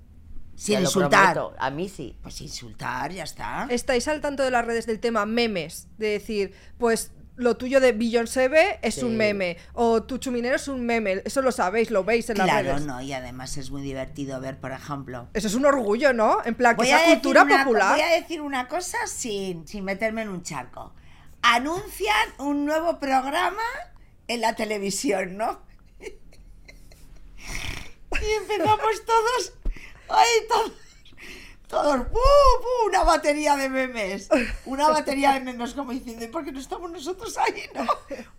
Sin insultar. prometo, a mí sí. Pues insultar, ya está. Estáis al tanto de las redes del tema memes, de decir, pues lo tuyo de Beyoncé B es Sí. un meme, o tu chuminero es un meme, eso lo sabéis, lo veis en las Claro, redes. no, y además es muy divertido ver, por ejemplo, Eso es un orgullo, ¿no? En plan, que Voy esa cultura una, popular. voy a decir una cosa sin, sin meterme en un charco. Anuncian un nuevo programa en la televisión, ¿no? *laughs* y empezamos todos, ay, todos, Todos, ¡bu, bu! Una batería de memes. Una batería de memes, como diciendo, ¿y por qué no estamos nosotros ahí? No.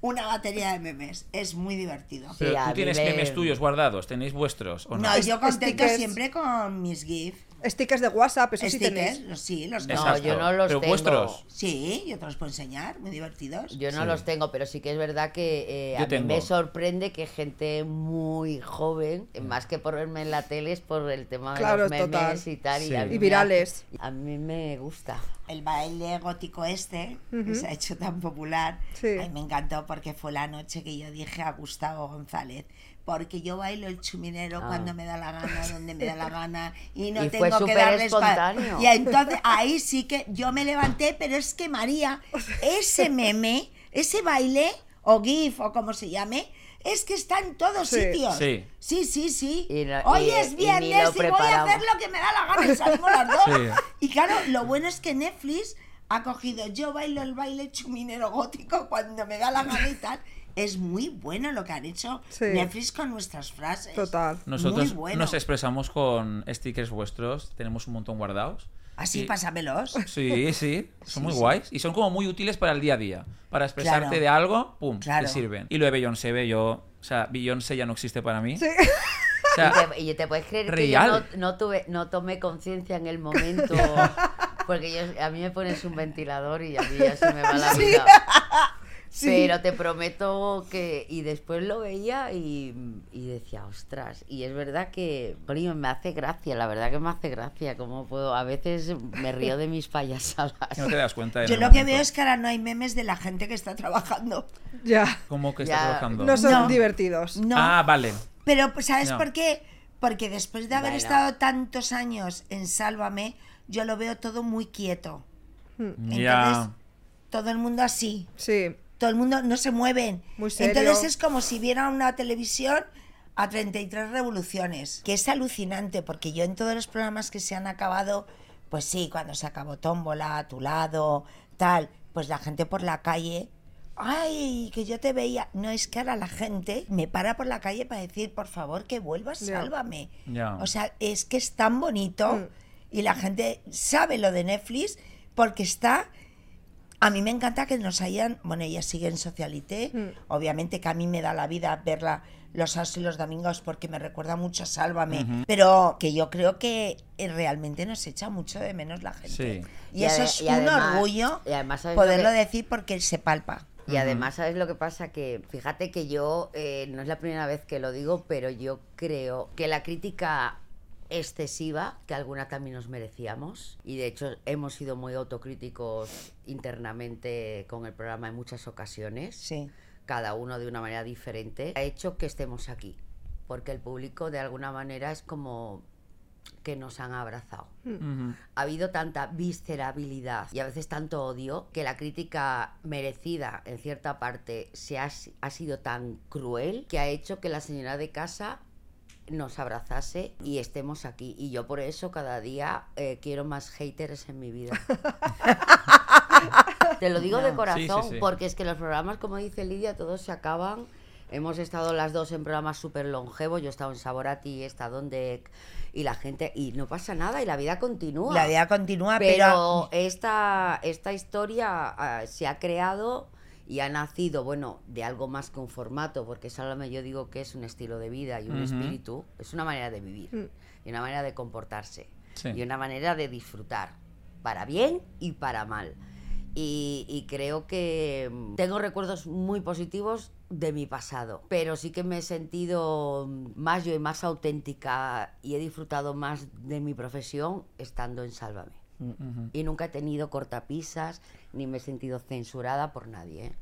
Una batería de memes. Es muy divertido. Pero tú tienes me- memes tuyos guardados, ¿tenéis vuestros o no? No, yo contento Stickers. siempre con mis GIF. Stickers de WhatsApp, eso sí Stickers, tenéis. los- sí, los No, Exacto. yo no los Pero tengo. vuestros. Sí, yo te los puedo enseñar, muy divertidos. Yo no Sí. los tengo, pero sí que es verdad que eh, Yo a mí me tengo. sorprende que gente muy joven, más que por verme en la tele, es por el tema de Claro, los memes total. y tal. Sí. a mí Y me virales. hace- A mí me gusta. El baile gótico este, que se ha hecho tan popular, Sí. a mí me encantó porque fue la noche que yo dije a Gustavo González, porque yo bailo el chuminero Ah. cuando me da la gana, donde me da la gana, y no *laughs* Y fue tengo que darles espontáneo. Y entonces ahí sí que yo me levanté, pero es que María, ese meme, ese baile, o GIF, o como se llame, es que está en todos Sí. sitios. Sí. sí, sí. sí. Y no- Hoy y- es viernes y, voy a hacer lo que me da la gana y salimos las dos. Sí. Y claro, lo bueno es que Netflix ha cogido yo bailo el baile chuminero gótico cuando me da la gana y tal. Es muy bueno lo que han hecho Sí. Netflix con nuestras frases. Total. Nosotros muy bueno. nos expresamos con stickers vuestros, tenemos un montón guardados. Así, Y- pásamelos. *laughs* Sí, sí, son Sí, muy sí. guays y son como muy útiles para el día a día. Para expresarte Claro. de algo, pum, Claro. te sirven. Y lo de Beyoncé, ve yo, o sea, Beyoncé ya no existe para mí. Sí. O sea, Y te, y te puedes creer que yo no, real. no tuve, no tomé conciencia en el momento, *laughs* porque yo, a mí me pones un ventilador y a mí ya se me va la vida. *laughs* Sí. Pero te prometo que... Y después lo veía y, y decía, ostras, y es verdad que, coño, me hace gracia, la verdad que me hace gracia, cómo puedo... A veces me río de mis payasadas. no te das cuenta de Yo lo que veo es que ahora no hay memes de la gente que está trabajando. Ya. ¿Cómo que está Ya, trabajando? No son No. divertidos. No. Ah, vale. Pero, pues, ¿sabes No. por qué? Porque después de haber Bueno. estado tantos años en Sálvame, yo lo veo todo muy quieto. Ya. Entonces, todo el mundo así. Sí. Todo el mundo no se mueven. Muy serio. Entonces es como si viera una televisión a 33 revoluciones, que es alucinante porque yo en todos los programas que se han acabado, pues sí, cuando se acabó Tómbola, a tu lado, tal, pues la gente por la calle, ay, que yo te veía, no es que ahora la gente me para por la calle para decir, por favor, que vuelvas, sálvame. O sea, es que es tan bonito Mm. y la gente sabe lo de Netflix porque está a mí me encanta que nos hayan, bueno, ella sigue en Socialité, Mm. obviamente que a mí me da la vida verla los sábados y los domingos porque me recuerda mucho a Sálvame, pero que yo creo que eh, realmente nos echa mucho de menos la gente. Sí. Y, Y eso es y un además- orgullo y además, ¿sabes lo poderlo que- decir porque se palpa. Y además, ¿sabes lo que pasa? Que fíjate que yo, eh, no es la primera vez que lo digo, pero yo creo que la crítica excesiva, que alguna también nos merecíamos, y de hecho hemos sido muy autocríticos internamente con el programa en muchas ocasiones, Sí. cada uno de una manera diferente, ha hecho que estemos aquí, porque el público de alguna manera es como que nos han abrazado. Ujú. ha habido tanta viscerabilidad y a veces tanto odio que la crítica merecida en cierta parte se ha, ha sido tan cruel que ha hecho que la señora de casa nos abrazase y estemos aquí. Y yo por eso cada día eh, quiero más haters en mi vida. *laughs* Te lo digo de corazón, Sí, sí, sí. porque es que los programas, como dice Lidia, todos se acaban. Hemos estado las dos en programas súper longevos. Yo he estado en Saborati, he estado en DEC. Y la gente. Y no pasa nada, y la vida continúa. La vida continúa, pero, Pero esta, esta historia ah, se ha creado y ha nacido, bueno, de algo más que un formato, porque Sálvame yo digo que es un estilo de vida y un espíritu, es una manera de vivir, Mm. y una manera de comportarse, Sí. y una manera de disfrutar, para bien y para mal. Y, y creo que mm, tengo recuerdos muy positivos de mi pasado, pero sí que me he sentido mm, más yo y más auténtica y he disfrutado más de mi profesión estando en Sálvame. Y nunca he tenido cortapisas ni me he sentido censurada por nadie. ¿eh?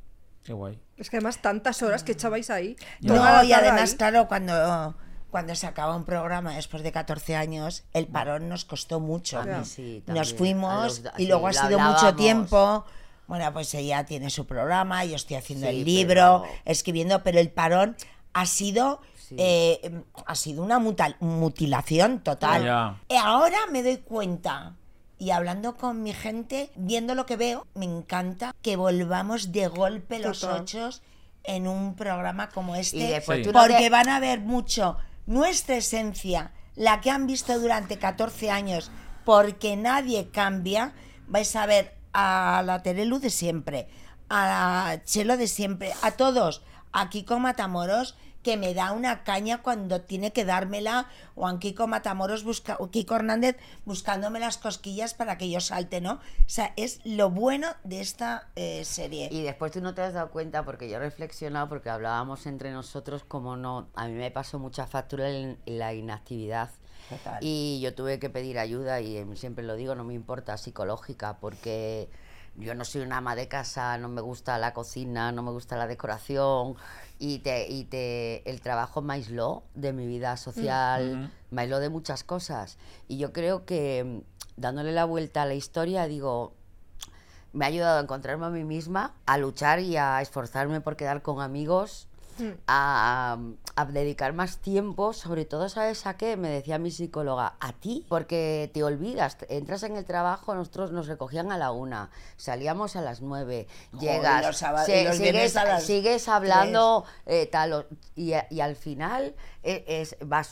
Qué guay. Es que además tantas horas que echabais ahí. No, y además, ahí. claro, cuando, cuando se acaba un programa después de 14 años, el parón nos costó mucho. Mí sí, Nos fuimos los- y sí, luego ha sido mucho tiempo. Bueno, pues ella tiene su programa, yo estoy haciendo Sí, el libro, pero- escribiendo, pero el parón ha sido Sí. eh, ha sido una mutal- mutilación total. Ya. Y ahora me doy cuenta y hablando con mi gente, viendo lo que veo, me encanta que volvamos de golpe los Total. ochos en un programa como este. Sí. Porque van a ver mucho nuestra esencia, la que han visto durante 14 años porque nadie cambia. Vais a ver a la Terelu de siempre, a Chelo de siempre, a todos, a Kiko Matamoros que me da una caña cuando tiene que dármela, o a Kiko Matamoros, busca, o Kiko Hernández buscándome las cosquillas para que yo salte, ¿no? O sea, es lo bueno de esta eh, serie. Y después tú no te has dado cuenta, porque yo he reflexionado, porque hablábamos entre nosotros, como no, a mí me pasó mucha factura en, la inactividad. Total. Y yo tuve que pedir ayuda, y em, siempre lo digo, no me importa, psicológica, porque yo no soy una ama de casa, no me gusta la cocina, no me gusta la decoración, y, te, y te, el trabajo me aisló de mi vida social, me aisló de muchas cosas. Y yo creo que mm, dándole la vuelta a la historia, digo, me ha ayudado a encontrarme a mí misma, a luchar y a esforzarme por quedar con amigos, a, a dedicar más tiempo, sobre todo, ¿sabes a qué? Me decía mi psicóloga, a ti, porque te olvidas, entras en el trabajo, nosotros nos recogían a la una, salíamos a las nueve, Joder, llegas, los sábados- se- los sigues, a las sigues hablando eh, tal, y, al final eh, es, vas,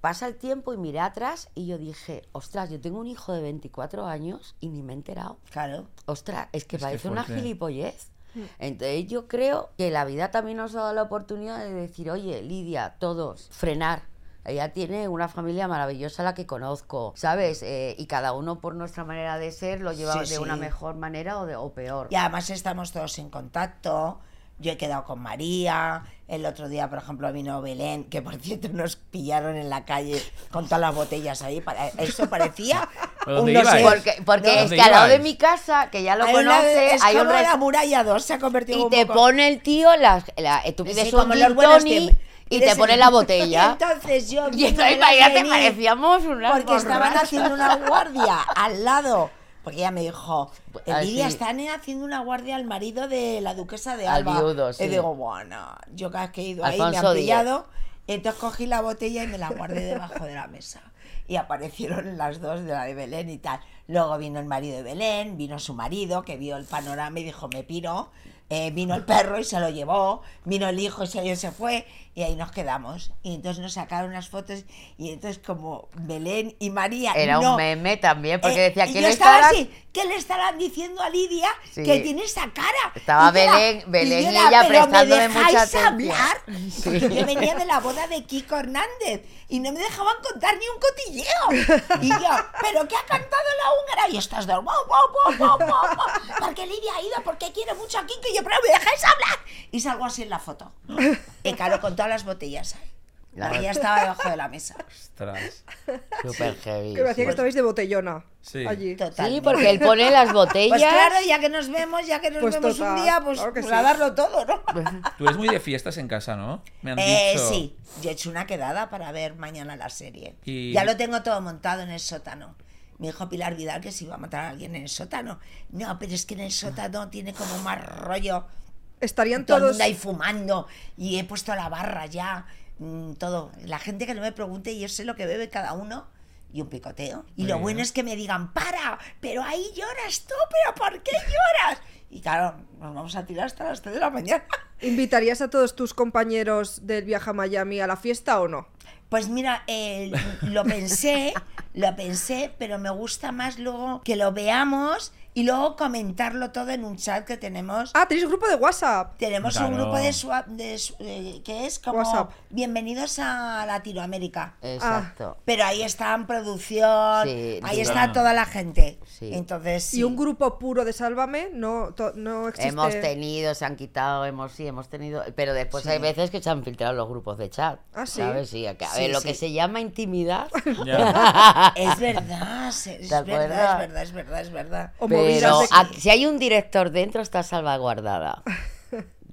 pasa el tiempo y miré atrás y yo dije, ostras, yo tengo un hijo de 24 años y ni me he enterado. Claro. Ostras, es que Es que parece una gilipollez. Entonces yo creo que la vida también nos ha dado la oportunidad de decir, oye, Lidia, todos, frenar. Ella tiene una familia maravillosa la que conozco, ¿sabes? Eh, y cada uno por nuestra manera de ser lo lleva Sí, de una mejor manera o, de, o peor. Y además estamos todos en contacto. Yo he quedado con María. El otro día, por ejemplo, vino Belén, que por cierto nos pillaron en la calle con todas las botellas ahí. Para, eso parecía *laughs* ¿Pero dónde un no sé-? Porque, porque No, es ¿dónde que al lado de mi casa, que ya lo Hay una- conoce, es hay un la muralla 2, se ha convertido y un te poco- pone el tío las, la, tú Sí, pides como un los gin y te pone la botella. Y *laughs* entonces yo Y entonces, venir, parecíamos unas Porque estaban borrachas. haciendo una guardia al lado. Porque ella me dijo, Ah, Lidia, están haciendo una guardia al marido de la duquesa de Al Alba. viudo, sí. Y digo, bueno, yo cada vez que he ido ahí me han pillado. Entonces cogí la botella y me la guardé debajo de la mesa. Y aparecieron las dos de la de Belén y tal. Luego vino el marido de Belén, vino su marido, que vio el panorama y dijo, me piro. Eh, vino el perro y se lo llevó, vino el hijo y se, se fue, y ahí nos quedamos. Y entonces nos sacaron unas fotos, y entonces como Belén y María... Era no, un meme también, porque eh, decía y que yo le estaba estarán- así, ¿qué le estarán diciendo a Lidia Sí. que tiene esa cara? Estaba Y yo era- Belén- Belén y era, ella "¿Pero prestándome ¿me dejáis atención". hablar? *laughs* Sí. Yo venía de la boda de Kiko Hernández y no me dejaban contar ni un cotilleo. Y yo, ¿pero qué ha cantado la húngara? Y estás de... "Wow, wow, wow, wow, wow, wow". Porque Lidia ha ido, porque quiere mucho a Kiko. Y yo, ¿pero me dejáis hablar? Y salgo así en la foto. Y claro, con todas las botellas ahí. La María estaba debajo de la mesa. *laughs* Ostras. Súper heavy. Que me hacía que estabais de botellona Sí. allí. Totalmente. Sí, porque él pone las *laughs* botellas. Pues claro, ya que nos vemos, ya que nos Pues vemos total, un día, pues, claro pues sí. a darlo todo, ¿no? *laughs* Tú eres muy de fiestas en casa, ¿no? Me han Eh, dicho. sí, yo he hecho una quedada para ver mañana la serie. Y- Ya lo tengo todo montado en el sótano. Me dijo Pilar Vidal que si iba a matar a alguien en el sótano. No, pero es que en el sótano tiene como más rollo. Estarían Todo todos. ahí fumando y he puesto la barra ya, mm, todo. La gente que no me pregunte, yo sé lo que bebe cada uno y un picoteo. Y Muy lo bien. bueno es que me digan, para, pero ahí lloras tú, pero ¿por qué lloras? Y claro, nos vamos a tirar hasta las 3 de la mañana. *laughs* ¿Invitarías a todos tus compañeros del viaje a Miami a la fiesta o no? Pues mira, eh, lo pensé, lo pensé, pero me gusta más luego que lo veamos y luego comentarlo todo en un chat que tenemos. Ah, tenéis grupo de WhatsApp. Tenemos un grupo de, swap, de que es como WhatsApp. bienvenidos a Latinoamérica. Exacto. Pero ahí está en producción, Sí, ahí sí. está toda la gente. Sí. Entonces, sí. Y un grupo puro de Sálvame no, to- no existe. Hemos tenido, se han quitado, hemos sí, hemos tenido, pero después hay veces que se han filtrado los grupos de chat. Ah, ¿sí? ¿Sabes? Sí, a que- a Sí, ver, lo que se llama intimidad. *laughs* Es verdad, es, es ¿Te verdad, acuerdas? es verdad, es verdad, es verdad. Pero de- a- si hay un director dentro, está salvaguardada. *laughs*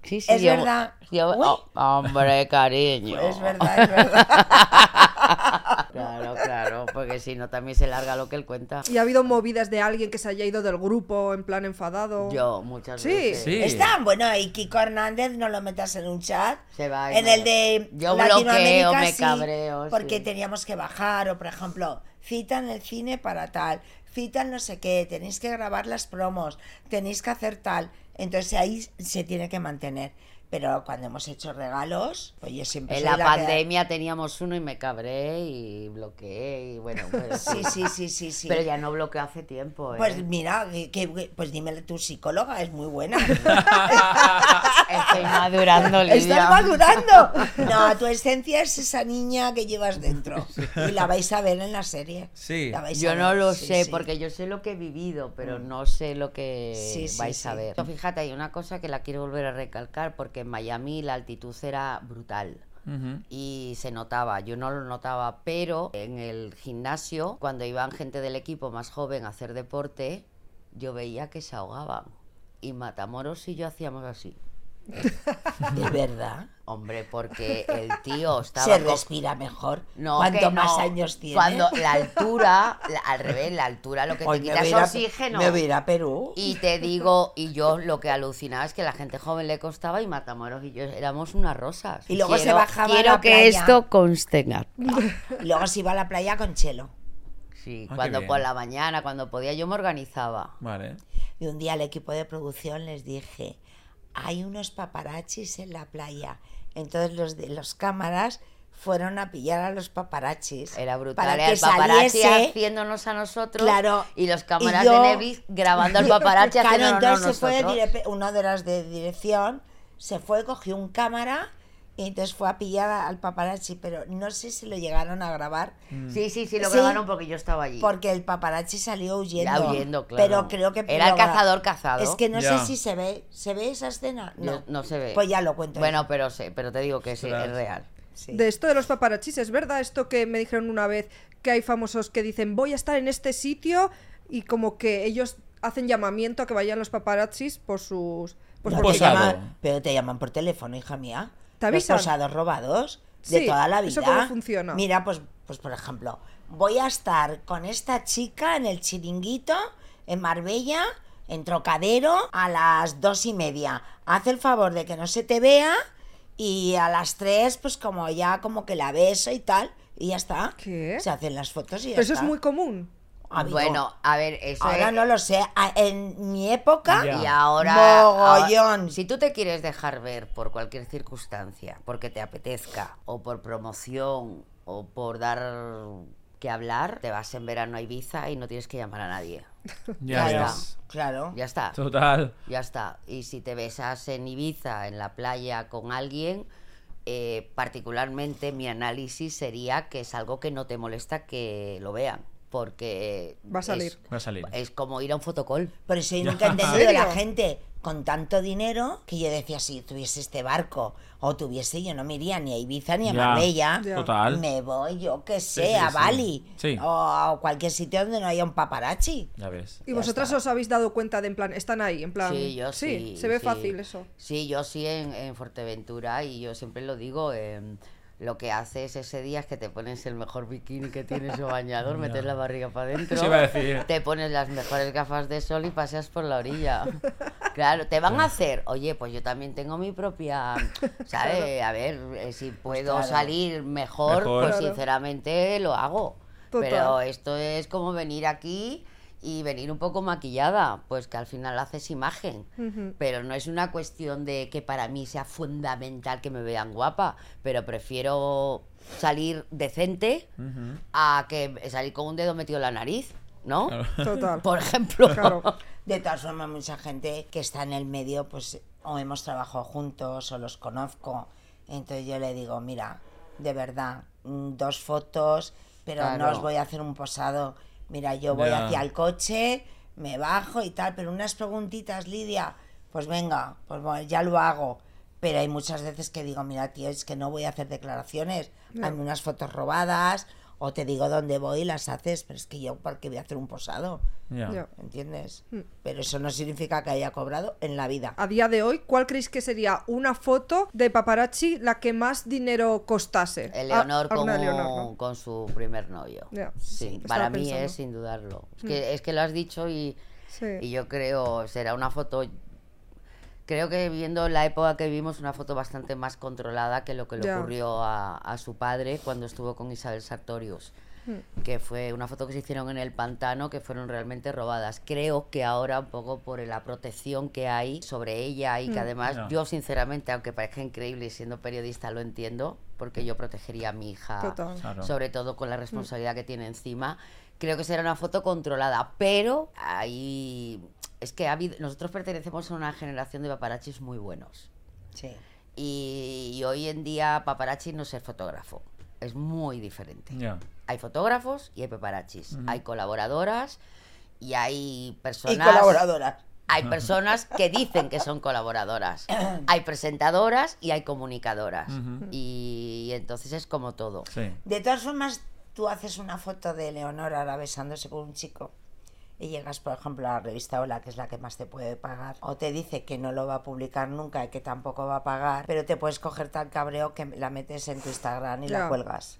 Sí, sí, Es yo- verdad. yo- oh, hombre, cariño. Es verdad, es verdad. *laughs* Claro, claro, porque si no también se larga lo que él cuenta. Y ha habido movidas de alguien que se haya ido del grupo en plan enfadado. Yo muchas Sí. veces. Sí. Está bueno, y Kiko Hernández no lo metas en un chat. Se va en no. el de Yo Latinoamérica, bloqueo, me sí, cabreo, porque sí. teníamos que bajar, o por ejemplo, cita en el cine para tal, cita no sé qué, tenéis que grabar las promos, tenéis que hacer tal. Entonces ahí se tiene que mantener. Pero cuando hemos hecho regalos, pues yo siempre En la que- pandemia teníamos uno y me cabré y bloqueé y bueno, *laughs* pero Sí, sí, sí, sí, sí. Pero ya no bloqueo hace tiempo, ¿eh? Pues mira, que, que- pues dímele tu psicóloga, es muy buena. *laughs* Estoy madurando, Lidia. Estás madurando. No, tu esencia es esa niña que llevas dentro. *laughs* Y la vais a ver en la serie. Sí. La vais a Yo ver, no lo sí, sé, sí. porque yo sé lo que he vivido, pero no sé lo que Sí, sí, vais a sí. ver. Fíjate, hay una cosa que la quiero volver a recalcar, porque en Miami la altitud era brutal. Y se notaba, yo no lo notaba, pero en el gimnasio, cuando iban gente del equipo más joven a hacer deporte, yo veía que se ahogaban. Y Matamoros y yo hacíamos así. De verdad. Hombre, porque el tío estaba... Se respira mejor. No, Cuanto más no. años tiene. Cuando la altura, la- al revés, la altura lo que Hoy te quita es a a- oxígeno. Me voy a ir a Perú. Y te digo, y yo lo que alucinaba es que la gente joven le costaba y Matamoros y yo éramos unas rosas. Y luego se Quiero- bajaba a Quiero la que playa. esto conste. Y luego se iba a la playa con Chelo. Sí, Ah, cuando por la mañana, cuando podía, yo me organizaba. Vale. Y un día al equipo de producción les dije, hay unos paparazzis en la playa. Entonces los de los cámaras fueron a pillar a los paparazzis. Era brutal. Para Era que el paparazzi saliese- haciéndonos a nosotros Claro. y los Y cámaras yo- de Nevis grabando al *laughs* paparazzi Claro, haciéndonos entonces se fue nosotros. uno de las de dirección, se fue, cogió un cámara y entonces fue a pillar al paparazzi, pero no sé si lo llegaron a grabar Sí, sí, sí, lo Sí. grabaron porque yo estaba allí. porque el paparazzi salió huyendo. Ya huyendo, claro. Pero creo que Era el cazador cazado. Es que no sé si se ve, ¿se ve esa escena? No, no se ve. Pues ya lo cuento. Bueno, yo. pero sé, pero te digo que sí, es real. Sí. De esto de los paparazzis, ¿es verdad esto que me dijeron una vez que hay famosos que dicen voy a estar en este sitio y como que ellos hacen llamamiento a que vayan los paparazzis por sus... Pues No, por te llaman- pero te llaman por teléfono, hija mía. ¿Te Los posados robados de Sí, toda la vida. ¿eso cómo funciona? Mira, pues, pues por ejemplo, voy a estar con esta chica en el chiringuito en Marbella, en Trocadero, a las dos y media. Haz el favor de que no se te vea y a las tres, pues como ya como que la beso y tal, y ya está. ¿Qué? Se hacen las fotos y ya Pero eso está. es muy común. Bueno, a ver, eso ahora es- no lo sé. En mi época, Ya. Y ahora, Mogollón. ahora- si tú te quieres dejar ver por cualquier circunstancia, porque te apetezca, o por promoción, o por dar que hablar, te vas en verano a Ibiza y no tienes que llamar a nadie. *laughs* Ya ves. claro. Ya está. Total. Ya está. Y si te besas en Ibiza, en la playa con alguien, eh, particularmente mi análisis sería que es algo que no te molesta que lo vean. Porque Va a salir. Es, Va a salir. es como ir a un fotocall. Por eso yo *laughs* nunca he ¿En entendido la gente con tanto dinero que yo decía, si tuviese este barco o tuviese, yo no me iría ni a Ibiza ni a Ya. Marbella. Ya. Total. Me voy, yo que sé, sí, a. Bali Sí. o a cualquier sitio donde no haya un paparazzi. Ya ves. ¿Y Ya vosotras está. os habéis dado cuenta de en plan, están ahí, en plan... Sí, yo sí. se ve sí. fácil eso. Sí, yo sí en, en Fuerteventura y yo siempre lo digo. em, lo que haces ese día es que te pones el mejor bikini que tienes o bañador, *laughs* metes la barriga para adentro, te pones las mejores gafas de sol y paseas por la orilla. *laughs* Claro, te van a hacer, oye, pues yo también tengo mi propia, *laughs* ¿sabes? A ver, eh, si puedo claro. salir mejor, Mejor. pues Claro. sinceramente lo hago. Total. Pero esto es como venir aquí y venir un poco maquillada, pues que al final haces imagen. Pero no es una cuestión de que para mí sea fundamental que me vean guapa, pero prefiero salir decente a que salir con un dedo metido en la nariz, ¿no? Claro. Total. *laughs* Por ejemplo. Claro. De todas formas, mucha gente que está en el medio, pues o hemos trabajado juntos o los conozco. Entonces yo le digo, mira, de verdad, mm, dos fotos, pero no os voy a hacer un posado. Mira, yo voy Ya. hacia el coche, me bajo y tal, pero unas preguntitas, Lidia, pues venga, pues bueno, ya lo hago. Pero hay muchas veces que digo, mira, tío, es que no voy a hacer declaraciones, hazme unas fotos robadas, o te digo dónde voy y las haces, pero es que yo, ¿por qué voy a hacer un posado? Ya. ¿Entiendes? Mm. Pero eso no significa que haya cobrado en la vida. A día de hoy, ¿cuál creéis que sería una foto de paparazzi la que más dinero costase? Eleonor Ah, con, Eleonor, ¿no? con su primer novio. Sí, estaba para mí pensando. es sin dudarlo. Es que, es que lo has dicho y, Sí. y yo creo, será una foto, creo que viendo la época que vivimos, una foto bastante más controlada que lo que le ocurrió a, a su padre cuando estuvo con Isabel Sartorius. que fue una foto que se hicieron en el pantano que fueron realmente robadas. Creo que ahora un poco por la protección que hay sobre ella y que además Ya. yo sinceramente, aunque parezca increíble y siendo periodista lo entiendo, porque yo protegería a mi hija. Claro. sobre todo con la responsabilidad que tiene encima. Creo que será una foto controlada, pero ahí es que ha habido, nosotros pertenecemos a una generación de paparazzis muy buenos. Sí. Y, y hoy en día paparazzi no es ser fotógrafo, es muy diferente. Ya. Hay fotógrafos y hay paparazzis, hay colaboradoras y hay personas... Y colaboradoras. Hay personas que dicen que son colaboradoras. *coughs* Hay presentadoras y hay comunicadoras. y, entonces es como todo. Sí. De todas formas, tú haces una foto de Leonor ahora besándose con un chico y llegas, por ejemplo, a la revista Hola, que es la que más te puede pagar, o te dice que no lo va a publicar nunca y que tampoco va a pagar, pero te puedes coger tan cabreo que la metes en tu Instagram y la cuelgas.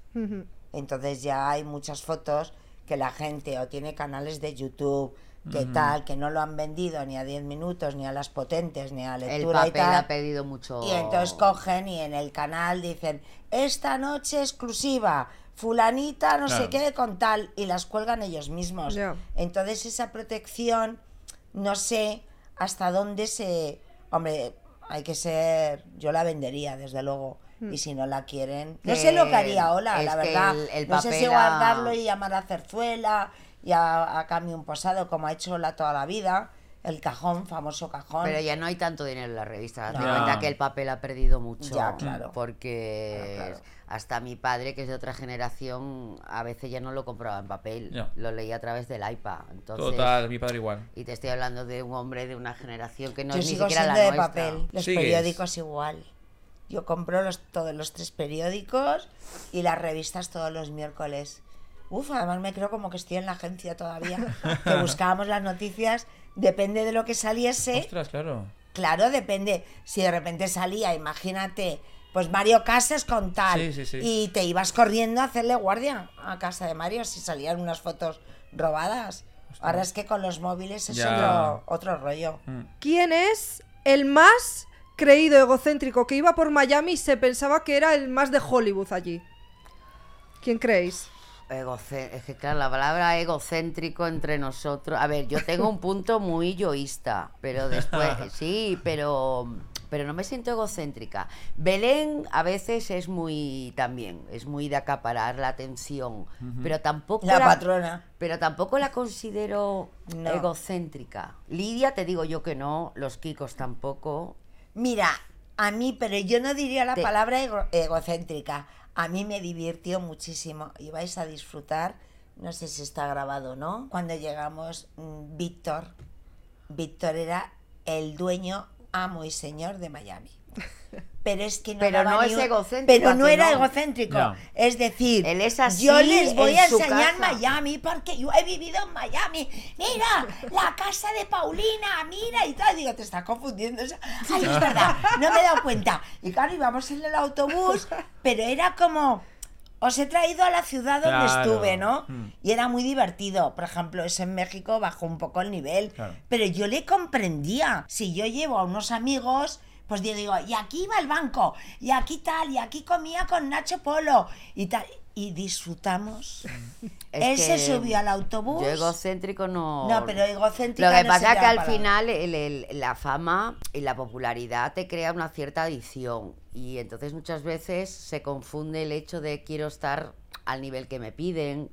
Entonces ya hay muchas fotos que la gente o tiene canales de YouTube, que tal, que no lo han vendido ni a 10 minutos, ni a las potentes, ni a El lectura y papel tal. ha pedido mucho... Y entonces cogen y en el canal dicen, esta noche exclusiva, fulanita no sé Claro. qué con tal, y las cuelgan ellos mismos. Entonces esa protección, no sé hasta dónde se... Hombre, hay que ser... Yo la vendería, desde luego. Y si no la quieren... No sé lo que haría Hola, es la verdad. el- el no sé si guardarlo y llamar a Cerzuela y a, a cambio un posado, como ha hecho Hola toda la vida. El cajón, famoso cajón. Pero ya no hay tanto dinero en la revista. Ya. cuenta que el papel ha perdido mucho. Ya, claro. Porque Claro, claro. Hasta mi padre, que es de otra generación, a veces ya no lo compraba en papel. Lo leía a través del iPad. Entonces, Total, mi padre igual. Y te estoy hablando de un hombre de una generación que no Yo es ni siquiera la de nuestra. papel. Los Sigues. periódicos igual. Yo compro los, todos los tres periódicos y las revistas todos los miércoles. Uf, además me creo como que estoy en la agencia todavía. que *laughs* buscábamos las noticias, depende de lo que saliese. Ostras, claro. Claro, depende. Si de repente salía, imagínate, pues Mario Casas con tal. Sí, sí, sí. Y te ibas corriendo a hacerle guardia a casa de Mario si salían unas fotos robadas. Ahora es que con los móviles es Ya. otro, otro rollo. ¿Quién es el más creído egocéntrico que iba por Miami y se pensaba que era el más de Hollywood allí? ¿Quién creéis? Egocé- es que claro, la palabra egocéntrico entre nosotros. A ver, yo tengo un punto muy yoísta, pero después, *laughs* sí, pero, pero no me siento egocéntrica. Belén a veces es muy también, es muy de acaparar la atención, pero tampoco La patrona. pero tampoco la considero No. egocéntrica. Lidia, te digo yo que no, los Kikos tampoco. Mira, a mí, pero yo no diría la Te- palabra ego- egocéntrica. A mí me divirtió muchísimo y vais a disfrutar, no sé si está grabado o no, cuando llegamos, mm, Víctor, Víctor era el dueño, amo y señor de Miami. Pero es que no Pero no es un- egocéntrico, Pero no ¿a que era no? egocéntrico. Es decir, Él es así yo les voy en a enseñar casa. Miami porque yo he vivido en Miami. Mira, la casa de Paulina, mira y tal. Digo, te estás confundiendo. Ay, es verdad, no me he dado cuenta. Y claro, íbamos en el autobús, pero era como... Os he traído a la ciudad donde Claro. estuve, ¿no? Mm. Y era muy divertido. Por ejemplo, eso en México bajó un poco el nivel. Claro. Pero yo le comprendía. Si yo llevo a unos amigos, pues yo digo, y aquí iba al banco, y aquí tal, y aquí comía con Nacho Polo, y tal. Y disfrutamos. *laughs* Es Él se subió al autobús. Yo egocéntrico no. No, pero egocéntrica Lo que no pasa es que al palabra. final el- el- la fama y la popularidad te crea una cierta adicción. Y entonces muchas veces se confunde el hecho de quiero estar al nivel que me piden,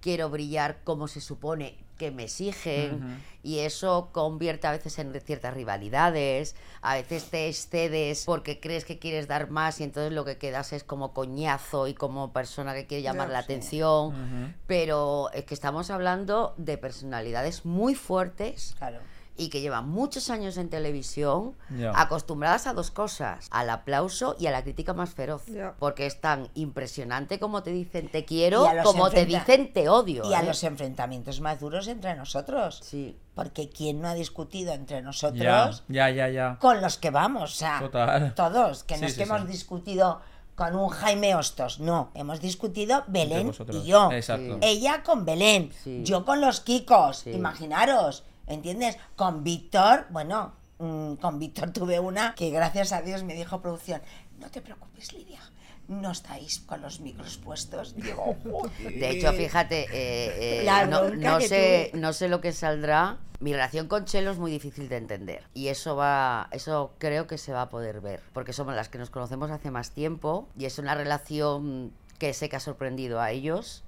quiero brillar como se supone que me exigen y eso convierte a veces en ciertas rivalidades, a veces te excedes porque crees que quieres dar más y entonces lo que quedas es como coñazo y como persona que quiere llamar la sí. atención, pero es que estamos hablando de personalidades muy fuertes Claro. Y que llevan muchos años en televisión acostumbradas a dos cosas, al aplauso y a la crítica más feroz. Porque es tan impresionante como te dicen te quiero, como te dicen te odio. Y a ¿eh? los enfrentamientos más duros entre nosotros. Sí. Porque ¿quién no ha discutido entre nosotros ya, ya, ya. con los que vamos? O sea, Total. todos. Que no Sí, es sí, que hemos discutido con un Jaime Hostos. No, hemos discutido Belén y yo. Exacto. Ella con Belén, Sí. yo con los Kikos. Sí. Imaginaros, ¿entiendes? Con Víctor, bueno, mm, con Víctor tuve una que gracias a Dios me dijo producción, no te preocupes Lidia, no estáis con los micros puestos. *laughs* Digo, "Joder". De hecho, fíjate, eh, eh, no, no sé, tuve. no sé lo que saldrá. Mi relación con Chelo es muy difícil de entender. Y eso va, eso creo que se va a poder ver. Porque somos las que nos conocemos hace más tiempo. Y es una relación que sé que ha sorprendido a ellos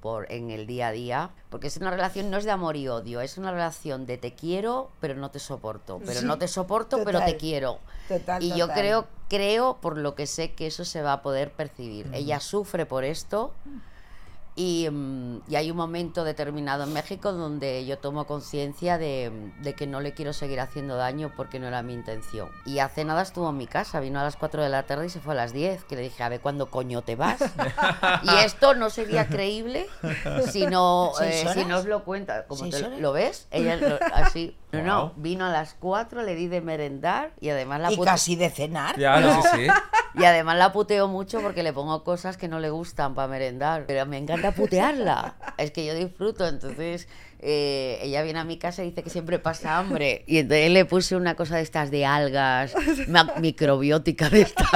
por en el día a día. Porque es una relación, no es de amor y odio, es una relación de te quiero, pero no te soporto. Pero Sí, no te soporto, pero te quiero. Total, y yo creo, creo, por lo que sé, que eso se va a poder percibir. Ella sufre por esto. Y, mm, y hay un momento determinado en México donde yo tomo conciencia de, de que no le quiero seguir haciendo daño porque no era mi intención. Y hace nada estuvo en mi casa, vino a las 4 de la tarde y se fue a las 10, que le dije, a ver, ¿cuándo coño te vas? *laughs* y esto no sería creíble si no, ¿Seis eh, si horas? no os lo cuenta. Como ¿Seis te-? ¿Lo ves? Ella lo- así. *laughs* No, no, Guau. vino a las 4, le di de merendar y además la Y pute- casi de cenar. Ya, no, sí, sí. *laughs* y además la puteo mucho porque le pongo cosas que no le gustan para merendar. Pero me encanta putearla. Es que yo disfruto. Entonces eh, ella viene a mi casa y dice que siempre pasa hambre. Y entonces le puse una cosa de estas de algas, *laughs* microbiótica de estas,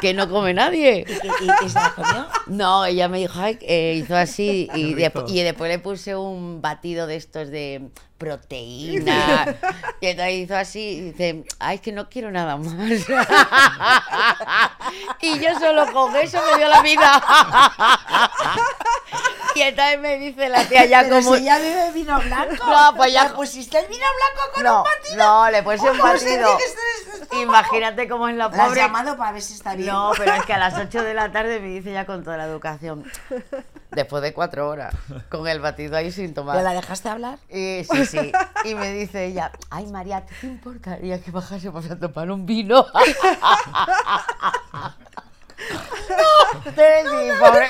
que no come nadie. ¿Y, y- y se la comió? No, ella me dijo, "Ay", eh, hizo así *laughs* y, de- y después le puse un batido de estos de proteína. *laughs* Y entonces hizo así y dice, ay, es que no quiero nada más. *laughs* y yo solo con eso me dio la vida. *laughs* y entonces me dice la tía ya *laughs* Pero como... si ya bebe vino blanco. *laughs* No, pues ya- ¿Le pusiste el vino blanco con No, un batido? no, le puse un ¿Cómo se batido. dice que esto es- Imagínate cómo es la ¿La has pobre. llamado para ver si está bien? No, pero es que a las 8 de la tarde me dice ya con toda la educación. Después de cuatro horas, con el batido ahí sin ¿Pero tomar. la dejaste hablar? Y, sí, sí. Y me dice ella, ay María, ¿qué te importaría que bajásemos a tomar un vino? No, pobre.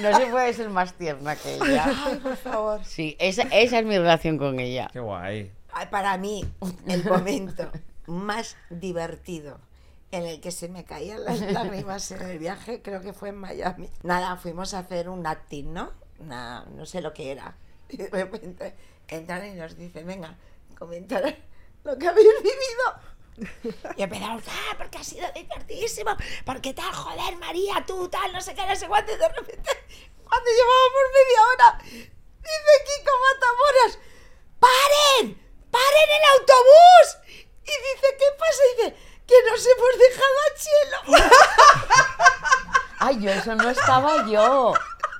No se puede ser más tierna que ella. Ay, por favor. Sí, esa, esa es mi relación con ella. Qué guay. Ay, Para mí, el momento más divertido en el que se me caían las lágrimas en el viaje, creo que fue en Miami. Nada, fuimos a hacer un acting, ¿no? Una- no sé lo que era. Y de repente entran y nos dicen, venga, comentar lo que habéis vivido. Y empezamos, ah, porque ha sido divertidísimo, porque tal, joder, María, tú, tal, no sé qué, no sé cuánto, y de repente, cuando llevábamos media hora, dice Kiko Matamoros, ¡paren! ¡paren el autobús! Y dice, ¿qué pasa? Y dice, que nos hemos dejado a Chelo. *laughs* Ay, yo eso no estaba yo.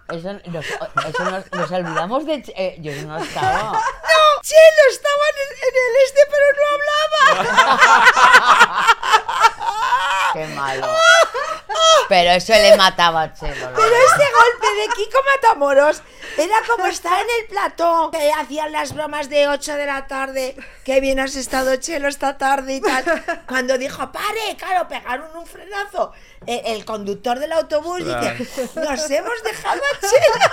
Eso, nos, eso nos, nos olvidamos de... Eh, yo no estaba. No, Chelo estaba en el, en el este, pero no hablaba. *laughs* Qué malo. Pero eso le mataba a Chelo. lo Pero ese golpe de Kiko Matamoros era como estar en el plató, que hacían las bromas de 8 de la tarde, que bien has estado Chelo esta tarde y tal. Cuando dijo, pare, claro, pegaron un frenazo. El, el conductor del autobús dice, nos hemos dejado a Chelo.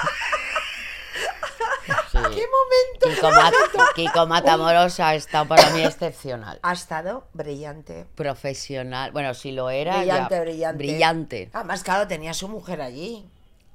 *laughs* ¡Qué momento! Kiko, Mat- Kiko Matamoros ha estado para mí *laughs* excepcional. Ha estado brillante. Profesional. Bueno, si lo era. Brillante, ya- brillante. Brillante. Además, claro, tenía su mujer allí.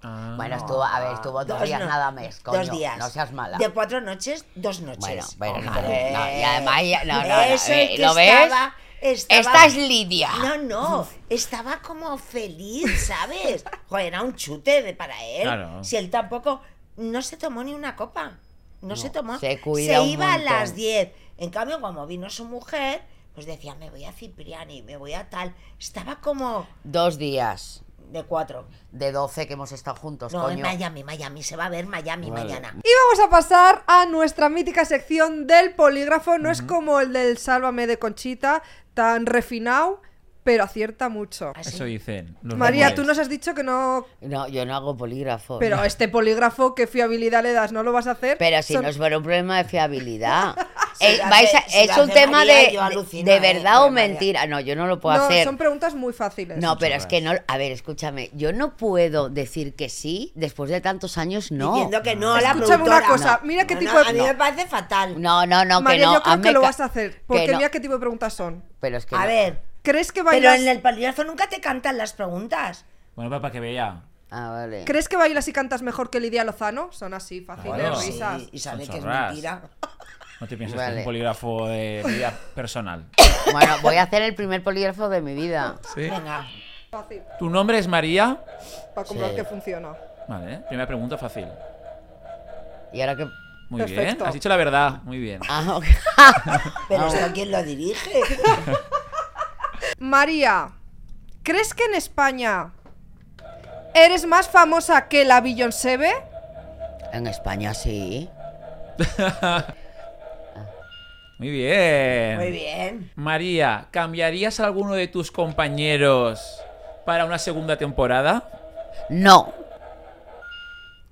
Ah. Bueno, estuvo, a ver, estuvo dos, días no- nada más, coño. Dos días. No seas mala. De cuatro noches, dos noches. Bueno, bueno, no, y además ya- no, no, no, Eso eh, es que ¿lo ves? estaba- estaba- Esta es Lidia. No, no, estaba como feliz, ¿sabes? *laughs* Joder, era un chute de, para él. Claro. Si él tampoco, no se tomó ni una copa. No, se tomó. se cuida un iba a las 10. En cambio, como vino su mujer, pues decía, me voy a Cipriani, me voy a tal. Estaba como Dos días de cuatro. de 12 que hemos estado juntos, No, en. Miami, Miami, se va a ver Miami Vale. mañana. Y vamos a pasar a nuestra mítica sección del polígrafo. No es como el del Sálvame de Conchita, tan refinado, pero acierta mucho. Así. Eso dicen. los María, rumores. tú nos has dicho que no. No, yo no hago polígrafo. Pero no. este polígrafo, ¿qué fiabilidad le das? ¿No lo vas a hacer? Pero si Son- no es por un problema de fiabilidad. *laughs* Eh, vais a- si es un tema María, de, alucino, de eh, verdad o de María. mentira. No, yo no lo puedo No, hacer. son preguntas muy fáciles. No, pero es que no. A ver, escúchame. Yo no puedo decir que sí después de tantos años, no. Diciendo que no a la Escúchame una cosa, No. mira qué No, tipo no, de- A mí no. me parece fatal. No, no, no, María, que no. yo creo que lo vas a hacer. que Porque no. mira qué tipo de preguntas son. Pero es que A no. ver, ¿Crees que pero bailas, en el polígrafo nunca te cantan las preguntas. Bueno, para que vea. Ah, vale. ¿Crees que bailas y cantas mejor que Lidia Lozano? Son así, fáciles, Bueno, risas. Sí, y sabe Son que es chorras. mentira. No te pienses que Vale. es un polígrafo de vida personal. Bueno, voy a hacer el primer polígrafo de mi vida. Sí. Venga. Fácil. ¿Tu nombre es María? Para comprobar Sí. que funciona. Vale, primera pregunta fácil. Y ahora que. Muy bien, Perfecto. has dicho la verdad. Muy bien. Ah, ok. *laughs* Pero esto quién lo dirige. *laughs* María, ¿crees que en España eres más famosa que la Beyoncé? En España sí. *laughs* Muy bien. Muy bien. María, ¿cambiarías a alguno de tus compañeros para una segunda temporada? No.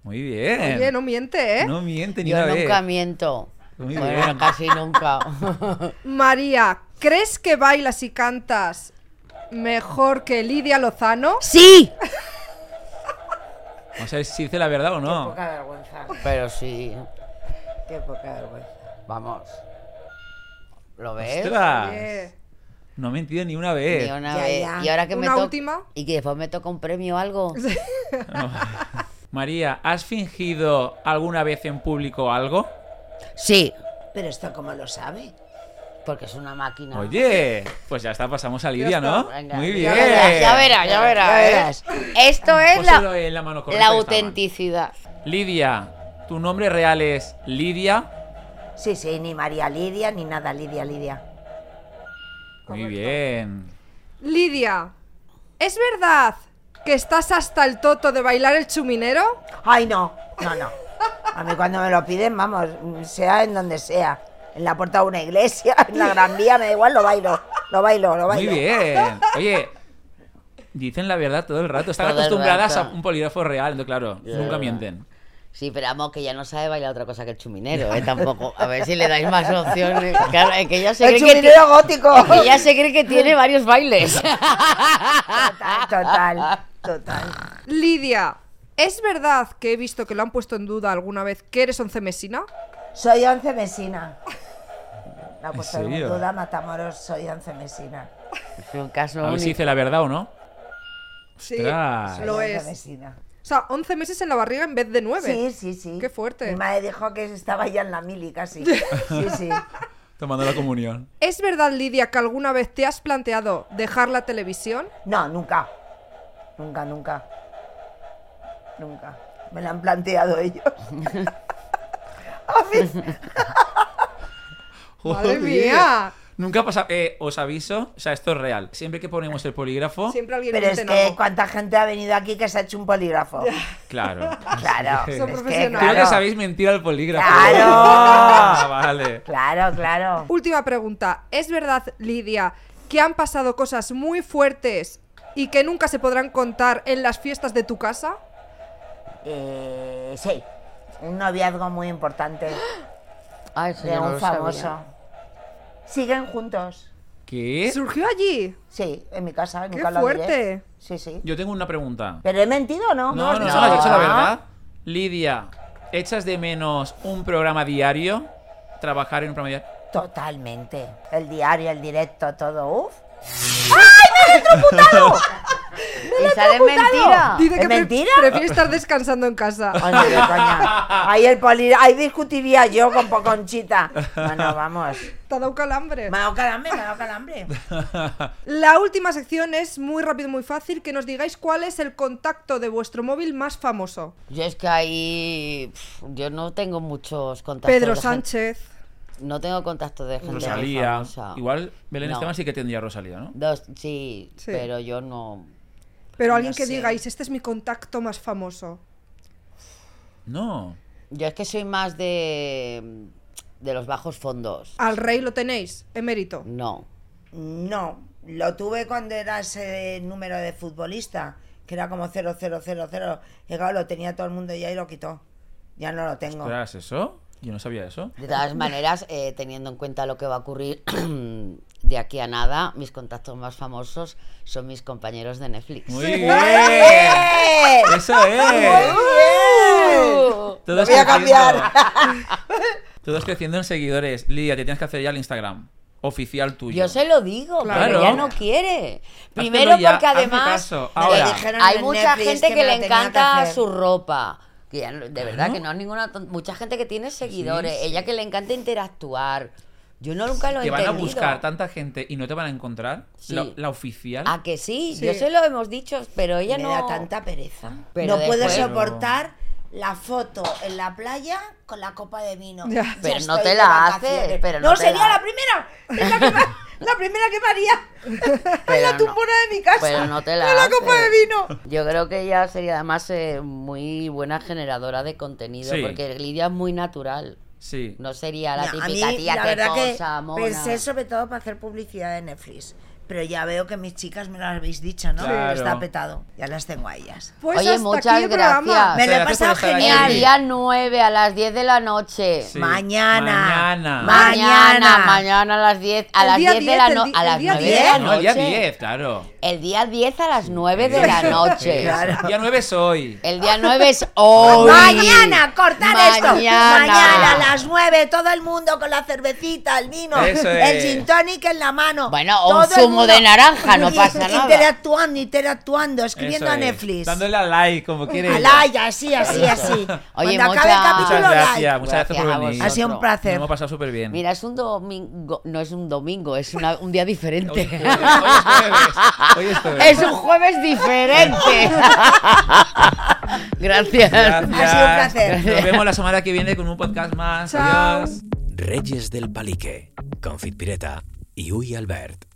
Muy bien. Oye, no miente, ¿eh? No miente ni Yo una nunca vez. miento. Muy bueno, bien. casi nunca. *laughs* *laughs* María, ¿crees que bailas y cantas mejor que Lidia Lozano? ¡Sí! Vamos a ver si dice la verdad o no. Poca vergüenza. Pero sí. Qué poca vergüenza. Vamos. ¿Lo ves? ¡Ostras! Oye, No he mentido ni una vez. Ni una Ya, vez. ya. Y ahora que me ¿Una toca. última? Y que después me toca un premio o algo. *laughs* María, ¿has fingido alguna vez en público algo? Sí. Pero esto cómo lo sabe. Porque es una máquina. Oye, pues ya está, pasamos a Lidia, ¿no? Venga, Muy ya bien. verás, Ya verás, ya verás. Ya verás. Esto es Póselo la, en la mano autenticidad. Lidia, ¿tu nombre real es Lidia? Sí, sí, ni María Lidia, ni nada, Lidia, Lidia. Muy bien. Lidia, ¿es verdad que estás hasta el toto de bailar el chuminero? Ay, no, no, no. A mí cuando me lo piden, vamos, sea en donde sea. En la puerta de una iglesia, *laughs* en la Gran Vía, me da igual, lo bailo, lo bailo, lo Muy bailo. bien. *laughs* Oye, dicen la verdad todo el rato. Están Todo acostumbradas rato. a un polígrafo real, entonces claro, Ya. nunca mienten. Sí, pero vamos, que ya no sabe bailar otra cosa que el chuminero, ¿eh? Tampoco. A ver si le dais *laughs* más opciones. Claro, es que ella se El cree que, chuminero gótico. es que ella se cree que tiene varios bailes. Total, total, total. Lidia, ¿es verdad que he visto que lo han puesto en duda alguna vez que eres once mesina? Soy once mesina. La ¿En puesto en serio? duda, Matamoros, soy once mesina. Es un caso A ver si dice la verdad o no. Sí, Ostras. lo Soy es. mesina. O sea, 11 meses en la barriga en vez de 9. Sí, sí, sí. Qué fuerte. Mi madre dijo que estaba ya en la mili casi. *laughs* Sí, sí. Tomando la comunión. ¿Es verdad, Lidia, que alguna vez te has planteado dejar la televisión? No, nunca. Nunca, nunca. Nunca. Me lo han planteado ellos. *laughs* *laughs* A mí- ¡Madre Joder. mía! Nunca pasa. Eh, os aviso, o sea, esto es real. Siempre que ponemos el polígrafo. Siempre alguien Pero es que algo. cuánta gente ha venido aquí que se ha hecho un polígrafo. Claro. *laughs* Claro. Son es que, profesionales. Creo que sabéis mentir al polígrafo. ¡Claro! Ah, vale. Claro, claro. Última pregunta. ¿Es verdad, Lidia, que han pasado cosas muy fuertes y que nunca se podrán contar en las fiestas de tu casa? Eh, sí. Un noviazgo muy importante *gasps* Ay, eso de yo no un lo sabía. famoso. Siguen juntos. ¿Qué? ¿Surgió allí? Sí, en mi casa. ¡Qué Nunca lo diré. fuerte! Sí, sí. Yo tengo una pregunta. ¿Pero he mentido o no? No, no, no. no, has dicho la verdad. Lidia, ¿echas de menos un programa diario? ¿Trabajar en un programa diario? Totalmente. El diario, el directo, todo. Uf. *laughs* *laughs* Y sale mentira. Dice ¿Es que pre- mentira? prefiere estar descansando en casa. Ay, ni de coña. Ahí el poli... Ahí discutiría yo con Poconchita. Bueno, vamos. Te ha dado calambre. Me ha dado calambre, me ha dado calambre. *laughs* La última sección es muy rápido muy fácil. Que nos digáis cuál es el contacto de vuestro móvil más famoso. Yo es que ahí. Yo no tengo muchos contactos. Pedro de gente- Sánchez. No tengo contacto de gente Rosalía. famosa. Igual Belén No. Esteban sí que tendría Rosalía, ¿no? Dos, sí, Sí. pero yo no. Pero No alguien que sé. digáis, este es mi contacto más famoso. No. Yo es que soy más de. de los bajos fondos. Al rey lo tenéis, emérito. No. No, lo tuve cuando era ese número de futbolista, que era como 0000. Y claro, lo tenía todo el mundo y ahí lo quitó. Ya no lo tengo. ¿Esperas eso? Yo no sabía eso. De todas maneras, eh, teniendo en cuenta lo que va a ocurrir *clears throat* de aquí a nada, mis contactos más famosos son mis compañeros de Netflix. Muy bien. Eso es. Uh, Todo voy a creciendo. cambiar. *laughs* Todo es creciendo en seguidores. Lidia, te tienes que hacer ya el Instagram. Oficial tuyo. Yo se lo digo, Claro. pero ella no quiere. Primero ya, porque además Ahora, hay mucha Netflix gente que, le que encanta su ropa. Que ya no- de verdad que no es ninguna mucha gente que tiene seguidores, sí. ella que le encanta interactuar. Yo no nunca lo he que van a buscar tanta gente y no te van a encontrar. Sí. La, la oficial. ¿A que sí? Sí. Yo se lo hemos dicho, pero ella me no... da tanta pereza. Pero no puedo después- soportar la foto en la playa con la copa de vino. Ya. Pero no te de la haces, pero no, no te sería la- la primera. Es la, que ma- *laughs* la primera que me haría en la no. tumbona de mi casa. Pero no te la Con la copa de vino. Yo creo que ella sería además eh, muy buena generadora de contenido, Sí. porque Lidia es muy natural. Sí. No sería la Mira, a típica mí, tía la que mona. pensé sobre todo para hacer publicidad de Netflix. Pero ya veo que mis chicas me lo habéis dicho, ¿no? Claro. Está petado. Ya las tengo a ellas. Pues Oye, hasta muchas aquí el programa. gracias. Me lo he pasado aquí. El genial. día 9 a las 10 de la noche. Sí. Mañana. Mañana. Mañana, mañana a las 10, a El las día 10 de la 10, el noche. A el las día 9 de la 10. No, el día noche. 10, claro. El día 10 a las 9 de la noche. Claro. El día 9 es hoy. El día 9 es *laughs* hoy. Mañana, cortar esto. Mañana. Mañana a las 9, todo el mundo con la cervecita, el vino, Eso el es. gin tonic en la mano. Bueno, o un Mundo de naranja, no *laughs* pasa nada. Interactuando, interactuando, escribiendo Eso a es. Netflix. Dándole a like, como quieres. A like, así, así, así. Oye, Cuando mucha- acabe el capítulo, Muchas gracias, like. muchas gracias por Gracias a venir. Ha sido un Nos placer. hemos pasado súper bien. Mira, es un domingo, no es un domingo, es una- un día Hoy diferente. hoy es jueves. Hoy es jueves. Es un jueves diferente. *laughs* Gracias. Gracias. Ha sido un placer. Nos vemos la semana que viene con un podcast más. Chao. Adiós. Reyes del Palique, con Fit Pireta y Uy Albert.